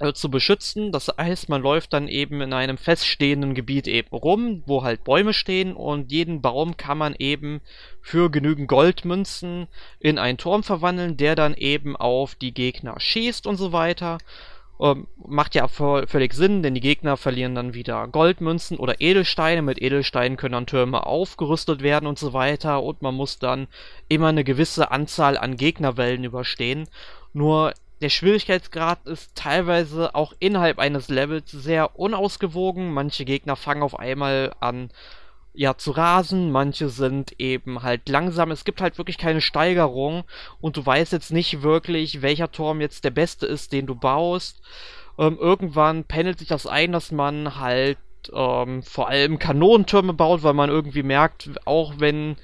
S2: äh, zu beschützen. Das heißt, man läuft dann eben in einem feststehenden Gebiet eben rum, wo halt Bäume stehen und jeden Baum kann man eben für genügend Goldmünzen in einen Turm verwandeln, der dann eben auf die Gegner schießt und so weiter. Ähm, macht ja völlig Sinn, denn die Gegner verlieren dann wieder Goldmünzen oder Edelsteine. Mit Edelsteinen können dann Türme aufgerüstet werden und so weiter. Und man muss dann immer eine gewisse Anzahl an Gegnerwellen überstehen. Nur der Schwierigkeitsgrad ist teilweise auch innerhalb eines Levels sehr unausgewogen. Manche Gegner fangen auf einmal an, ja, zu rasen, manche sind eben halt langsam. Es gibt halt wirklich keine Steigerung und du weißt jetzt nicht wirklich, welcher Turm jetzt der beste ist, den du baust. Ähm, irgendwann pendelt sich das ein, dass man halt ähm, vor allem Kanonentürme baut, weil man irgendwie merkt, auch wenn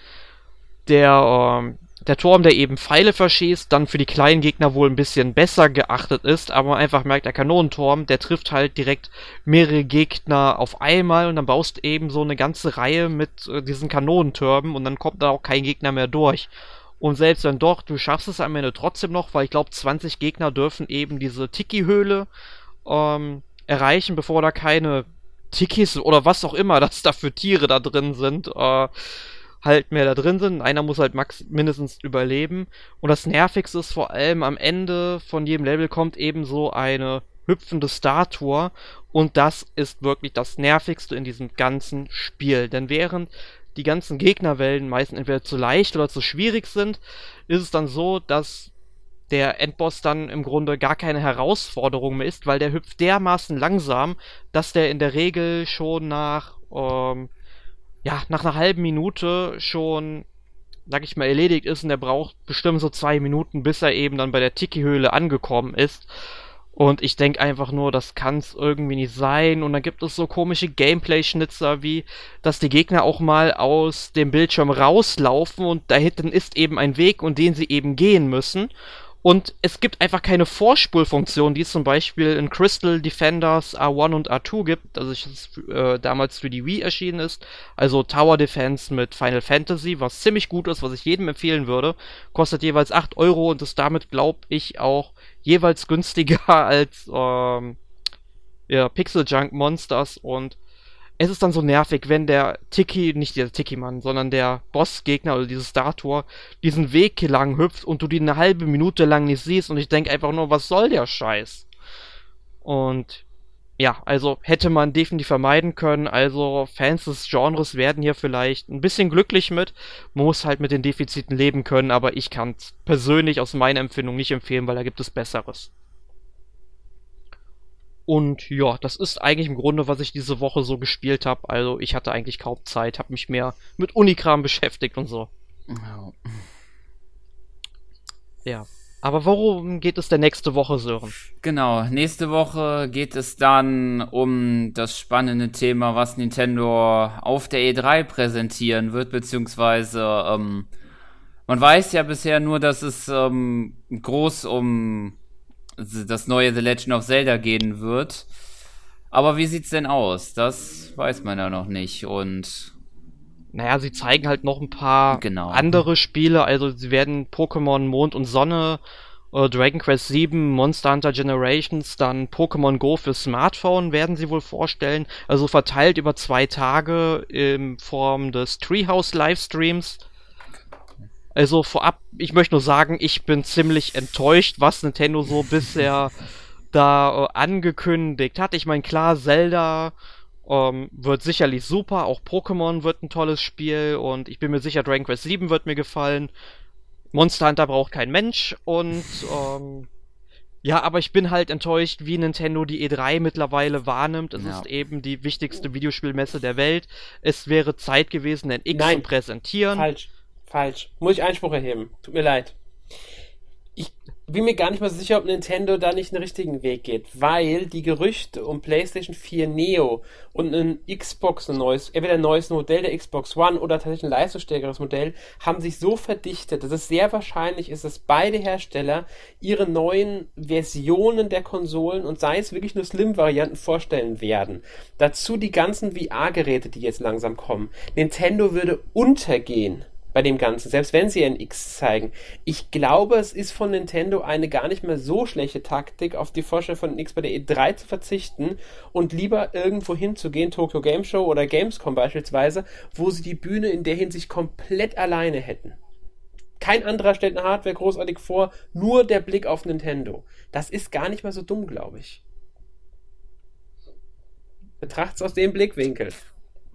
S2: der, ähm, der Turm, der eben Pfeile verschießt, dann für die kleinen Gegner wohl ein bisschen besser geachtet ist, aber man einfach merkt, der Kanonenturm, der trifft halt direkt mehrere Gegner auf einmal und dann baust eben so eine ganze Reihe mit äh, diesen Kanonentürmen und dann kommt da auch kein Gegner mehr durch. Und selbst wenn doch, du schaffst es am Ende trotzdem noch, weil ich glaube, 20 Gegner dürfen eben diese Tiki-Höhle ähm, erreichen, bevor da keine Tikis oder was auch immer das da für Tiere da drin sind, äh, halt mehr da drin sind. Einer muss halt max mindestens überleben. Und das Nervigste ist vor allem am Ende von jedem Level kommt eben so eine hüpfende Statue. Und das ist wirklich das Nervigste in diesem ganzen Spiel. Denn während die ganzen Gegnerwellen meistens entweder zu leicht oder zu schwierig sind, ist es dann so, dass der Endboss dann im Grunde gar keine Herausforderung mehr ist, weil der hüpft dermaßen langsam, dass der in der Regel schon nach, ähm, ja, nach einer halben Minute schon, sag ich mal, erledigt ist und der braucht bestimmt so zwei Minuten, bis er eben dann bei der Tiki-Höhle angekommen ist. Und ich denke einfach nur, das kann es irgendwie nicht sein. Und dann gibt es so komische Gameplay-Schnitzer wie, dass die Gegner auch mal aus dem Bildschirm rauslaufen und da hinten ist eben ein Weg und den sie eben gehen müssen. Und es gibt einfach keine Vorspulfunktion, die es zum Beispiel in Crystal Defenders R1 und R2 gibt, also es äh, damals für die Wii erschienen ist. Also Tower Defense mit Final Fantasy, was ziemlich gut ist, was ich jedem empfehlen würde. Kostet jeweils 8 Euro und ist damit, glaube ich, auch jeweils günstiger als ähm, ja, Pixel Junk Monsters und es ist dann so nervig, wenn der Tiki, nicht der Tiki-Mann, sondern der Bossgegner oder dieses Statue diesen Weg lang hüpft und du die eine halbe Minute lang nicht siehst und ich denke einfach nur, was soll der Scheiß? Und ja, also hätte man definitiv vermeiden können. Also Fans des Genres werden hier vielleicht ein bisschen glücklich mit. Man muss halt mit den Defiziten leben können, aber ich kann es persönlich aus meiner Empfindung nicht empfehlen, weil da gibt es Besseres. Und ja, das ist eigentlich im Grunde, was ich diese Woche so gespielt habe. Also ich hatte eigentlich kaum Zeit, habe mich mehr mit Unikram beschäftigt und so. Ja. ja. Aber worum geht es denn nächste Woche, Sören?
S1: Genau, nächste Woche geht es dann um das spannende Thema, was Nintendo auf der E3 präsentieren wird, beziehungsweise ähm, man weiß ja bisher nur, dass es ähm, groß um das neue The Legend of Zelda gehen wird. Aber wie sieht's denn aus? Das weiß man ja noch nicht und
S2: naja, sie zeigen halt noch ein paar genau. andere Spiele. Also sie werden Pokémon Mond und Sonne, äh, Dragon Quest 7, Monster Hunter Generations, dann Pokémon Go für Smartphone werden sie wohl vorstellen. Also verteilt über zwei Tage in Form des Treehouse Livestreams. Also vorab, ich möchte nur sagen, ich bin ziemlich enttäuscht, was Nintendo so bisher da äh, angekündigt hat. Ich meine, klar, Zelda ähm, wird sicherlich super, auch Pokémon wird ein tolles Spiel und ich bin mir sicher, Dragon Quest 7 wird mir gefallen. Monster Hunter braucht kein Mensch und ähm, ja, aber ich bin halt enttäuscht, wie Nintendo die E3 mittlerweile wahrnimmt. Es ja. ist eben die wichtigste Videospielmesse der Welt. Es wäre Zeit gewesen, ein X Nein. zu präsentieren.
S3: Falsch. Falsch. Muss ich Einspruch erheben. Tut mir leid. Ich bin mir gar nicht mal sicher, ob Nintendo da nicht einen richtigen Weg geht, weil die Gerüchte um PlayStation 4 Neo und ein Xbox, ein neues, entweder ein neues Modell der Xbox One oder tatsächlich ein leistungsstärkeres Modell, haben sich so verdichtet, dass es sehr wahrscheinlich ist, dass beide Hersteller ihre neuen Versionen der Konsolen und sei es wirklich nur Slim-Varianten vorstellen werden. Dazu die ganzen VR-Geräte, die jetzt langsam kommen. Nintendo würde untergehen bei dem Ganzen, selbst wenn sie ein X zeigen. Ich glaube, es ist von Nintendo eine gar nicht mehr so schlechte Taktik, auf die Vorstellung von X bei der E3 zu verzichten und lieber irgendwo hinzugehen, Tokyo Game Show oder Gamescom beispielsweise, wo sie die Bühne in der Hinsicht komplett alleine hätten. Kein anderer stellt eine Hardware großartig vor, nur der Blick auf Nintendo. Das ist gar nicht mehr so dumm, glaube ich. Betracht's aus dem Blickwinkel.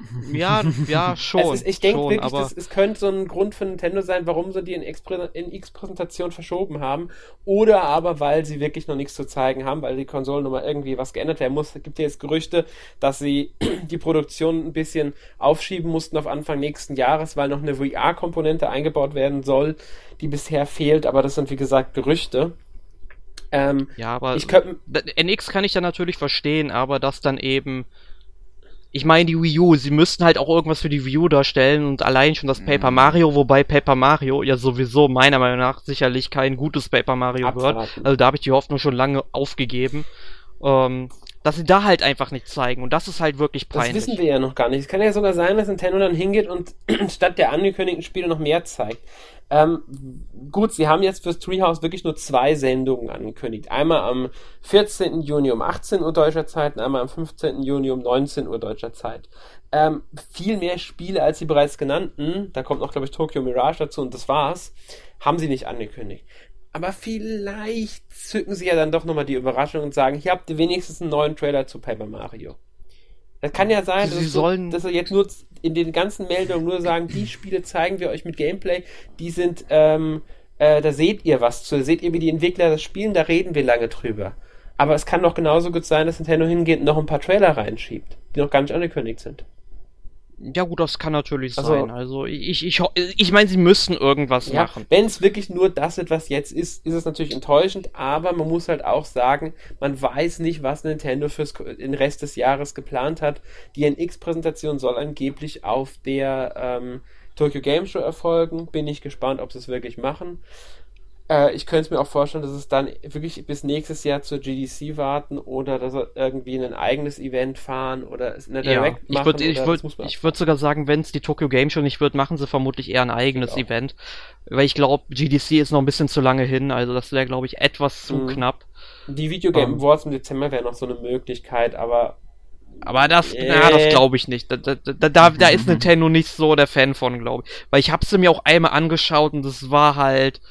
S2: Ja, ja, schon.
S3: Ist, ich denke wirklich, aber... das, es könnte so ein Grund für Nintendo sein, warum sie die in, in X-Präsentation verschoben haben. Oder aber, weil sie wirklich noch nichts zu zeigen haben, weil die Konsolen nochmal irgendwie was geändert werden muss. Es gibt ja jetzt Gerüchte, dass sie die Produktion ein bisschen aufschieben mussten auf Anfang nächsten Jahres, weil noch eine VR-Komponente eingebaut werden soll, die bisher fehlt. Aber das sind, wie gesagt, Gerüchte.
S2: Ähm, ja, aber ich könnt, NX kann ich ja natürlich verstehen, aber dass dann eben ich meine die Wii U, sie müssten halt auch irgendwas für die Wii U darstellen und allein schon das
S1: Mhm.
S2: Paper Mario, wobei Paper Mario ja sowieso meiner Meinung nach sicherlich kein gutes Paper Mario wird.
S3: Abwarten.
S2: Also da habe ich die Hoffnung schon lange aufgegeben. Ähm, dass sie da halt einfach nichts zeigen und das ist halt wirklich
S3: Das
S2: peinlich.
S3: wissen wir ja noch gar nicht. Es kann ja sogar sein, dass Nintendo dann hingeht und statt der angekündigten Spiele noch mehr zeigt. Ähm, gut, sie haben jetzt fürs Treehouse wirklich nur zwei Sendungen angekündigt. Einmal am 14. Juni um 18 Uhr deutscher Zeit und einmal am 15. Juni um 19 Uhr deutscher Zeit. Ähm, viel mehr Spiele als die bereits genannten, da kommt noch, glaube ich, Tokyo Mirage dazu und das war's, haben sie nicht angekündigt. Aber vielleicht zücken sie ja dann doch nochmal die Überraschung und sagen, hier habt ihr wenigstens einen neuen Trailer zu Paper Mario. Das kann ja sein,
S2: Sie
S3: dass,
S2: sollen-
S3: so, dass sie jetzt nur in den ganzen Meldungen nur sagen, die Spiele zeigen wir euch mit Gameplay, die sind, ähm, äh, da seht ihr was zu, da seht ihr, wie die Entwickler das spielen, da reden wir lange drüber. Aber es kann doch genauso gut sein, dass Nintendo hingeht und noch ein paar Trailer reinschiebt, die noch gar nicht angekündigt sind.
S2: Ja gut, das kann natürlich
S3: Also-
S2: sein. Also ich, ich, ich meine, sie müssten irgendwas
S3: Ja,
S2: machen.
S3: wenn es wirklich nur das wird, was jetzt ist, ist es natürlich enttäuschend, aber man muss halt auch sagen, man weiß nicht, was Nintendo fürs den Rest des Jahres geplant hat. Die NX-Präsentation soll angeblich auf der ähm, Tokyo Game Show erfolgen. Bin ich gespannt, ob sie es wirklich machen. Äh, ich könnte es mir auch vorstellen, dass es dann wirklich bis nächstes Jahr zur GDC warten oder dass sie irgendwie in ein eigenes Event fahren oder es in der
S2: Ja,
S3: Direct
S2: ich
S3: machen.
S2: würde ich
S3: oder-
S2: würd, würd sogar sagen, wenn es die Tokyo Game Show nicht wird, machen sie vermutlich eher ein eigenes
S3: auch.
S2: Event. Weil ich glaube, GDC ist noch ein bisschen zu lange hin, also das wäre, glaube ich, etwas zu
S3: Mhm.
S2: knapp.
S3: Die Video Game
S2: Ähm.
S3: Awards im Dezember wäre noch so eine Möglichkeit, aber
S2: Aber das,
S3: Äh.
S2: na, das glaube ich nicht. Da, da, da, da, da ist Nintendo nicht so der Fan von, glaube ich. Weil ich habe sie mir auch einmal angeschaut und das war halt.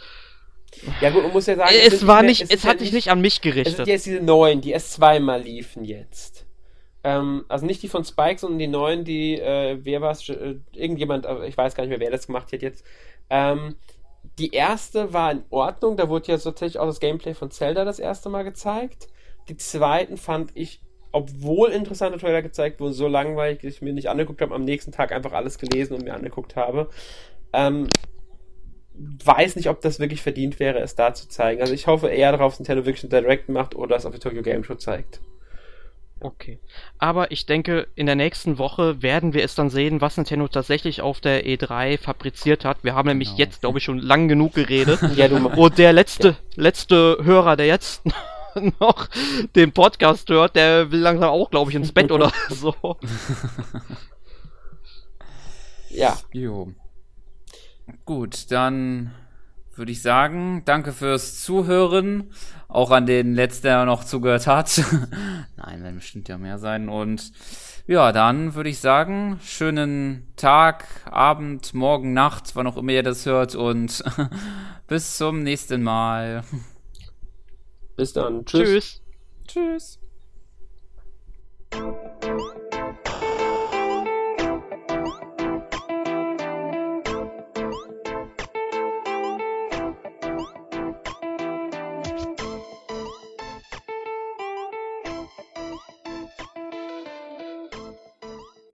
S3: Ja gut, man muss ja sagen,
S2: es
S3: sind
S2: war nicht, es,
S3: ist
S2: hat
S3: ja
S2: sich nicht an mich
S3: Es sind
S2: gerichtet.
S3: jetzt diese neuen, die erst zweimal liefen jetzt. Ähm, also nicht die von Spike, sondern die neuen, die, äh, wer war es, äh, irgendjemand, ich weiß gar nicht mehr, wer das gemacht hat jetzt. Ähm, die erste war in Ordnung, da wurde ja tatsächlich auch das Gameplay von Zelda das erste Mal gezeigt. Die zweiten fand ich, obwohl interessante Trailer gezeigt wurden, so langweilig, dass ich mir nicht angeguckt habe, am nächsten Tag einfach alles gelesen und mir angeguckt habe. Ähm, weiß nicht, ob das wirklich verdient wäre, es da zu zeigen. Also ich hoffe eher darauf, dass Nintendo wirklich ein Direct macht oder es auf der Tokyo Game Show zeigt.
S2: Okay. Aber ich denke, in der nächsten Woche werden wir es dann sehen, was Nintendo tatsächlich auf der E3 fabriziert hat. Wir haben nämlich
S1: Genau.
S2: jetzt, glaube ich, schon lang genug geredet.
S3: Ja, du
S2: Und der letzte, letzte Hörer, der jetzt noch den Podcast hört, der will langsam auch, glaube ich, ins Bett oder so.
S3: Ja,
S1: Jo. Gut, dann würde ich sagen, danke fürs Zuhören. Auch an den letzten, der noch zugehört hat. Nein, werden bestimmt ja mehr sein. Und ja, dann würde ich sagen, schönen Tag, Abend, Morgen, Nacht, wann auch immer ihr das hört. Und bis zum nächsten Mal.
S3: bis dann. Tschüss.
S2: Tschüss.
S1: Tschüss.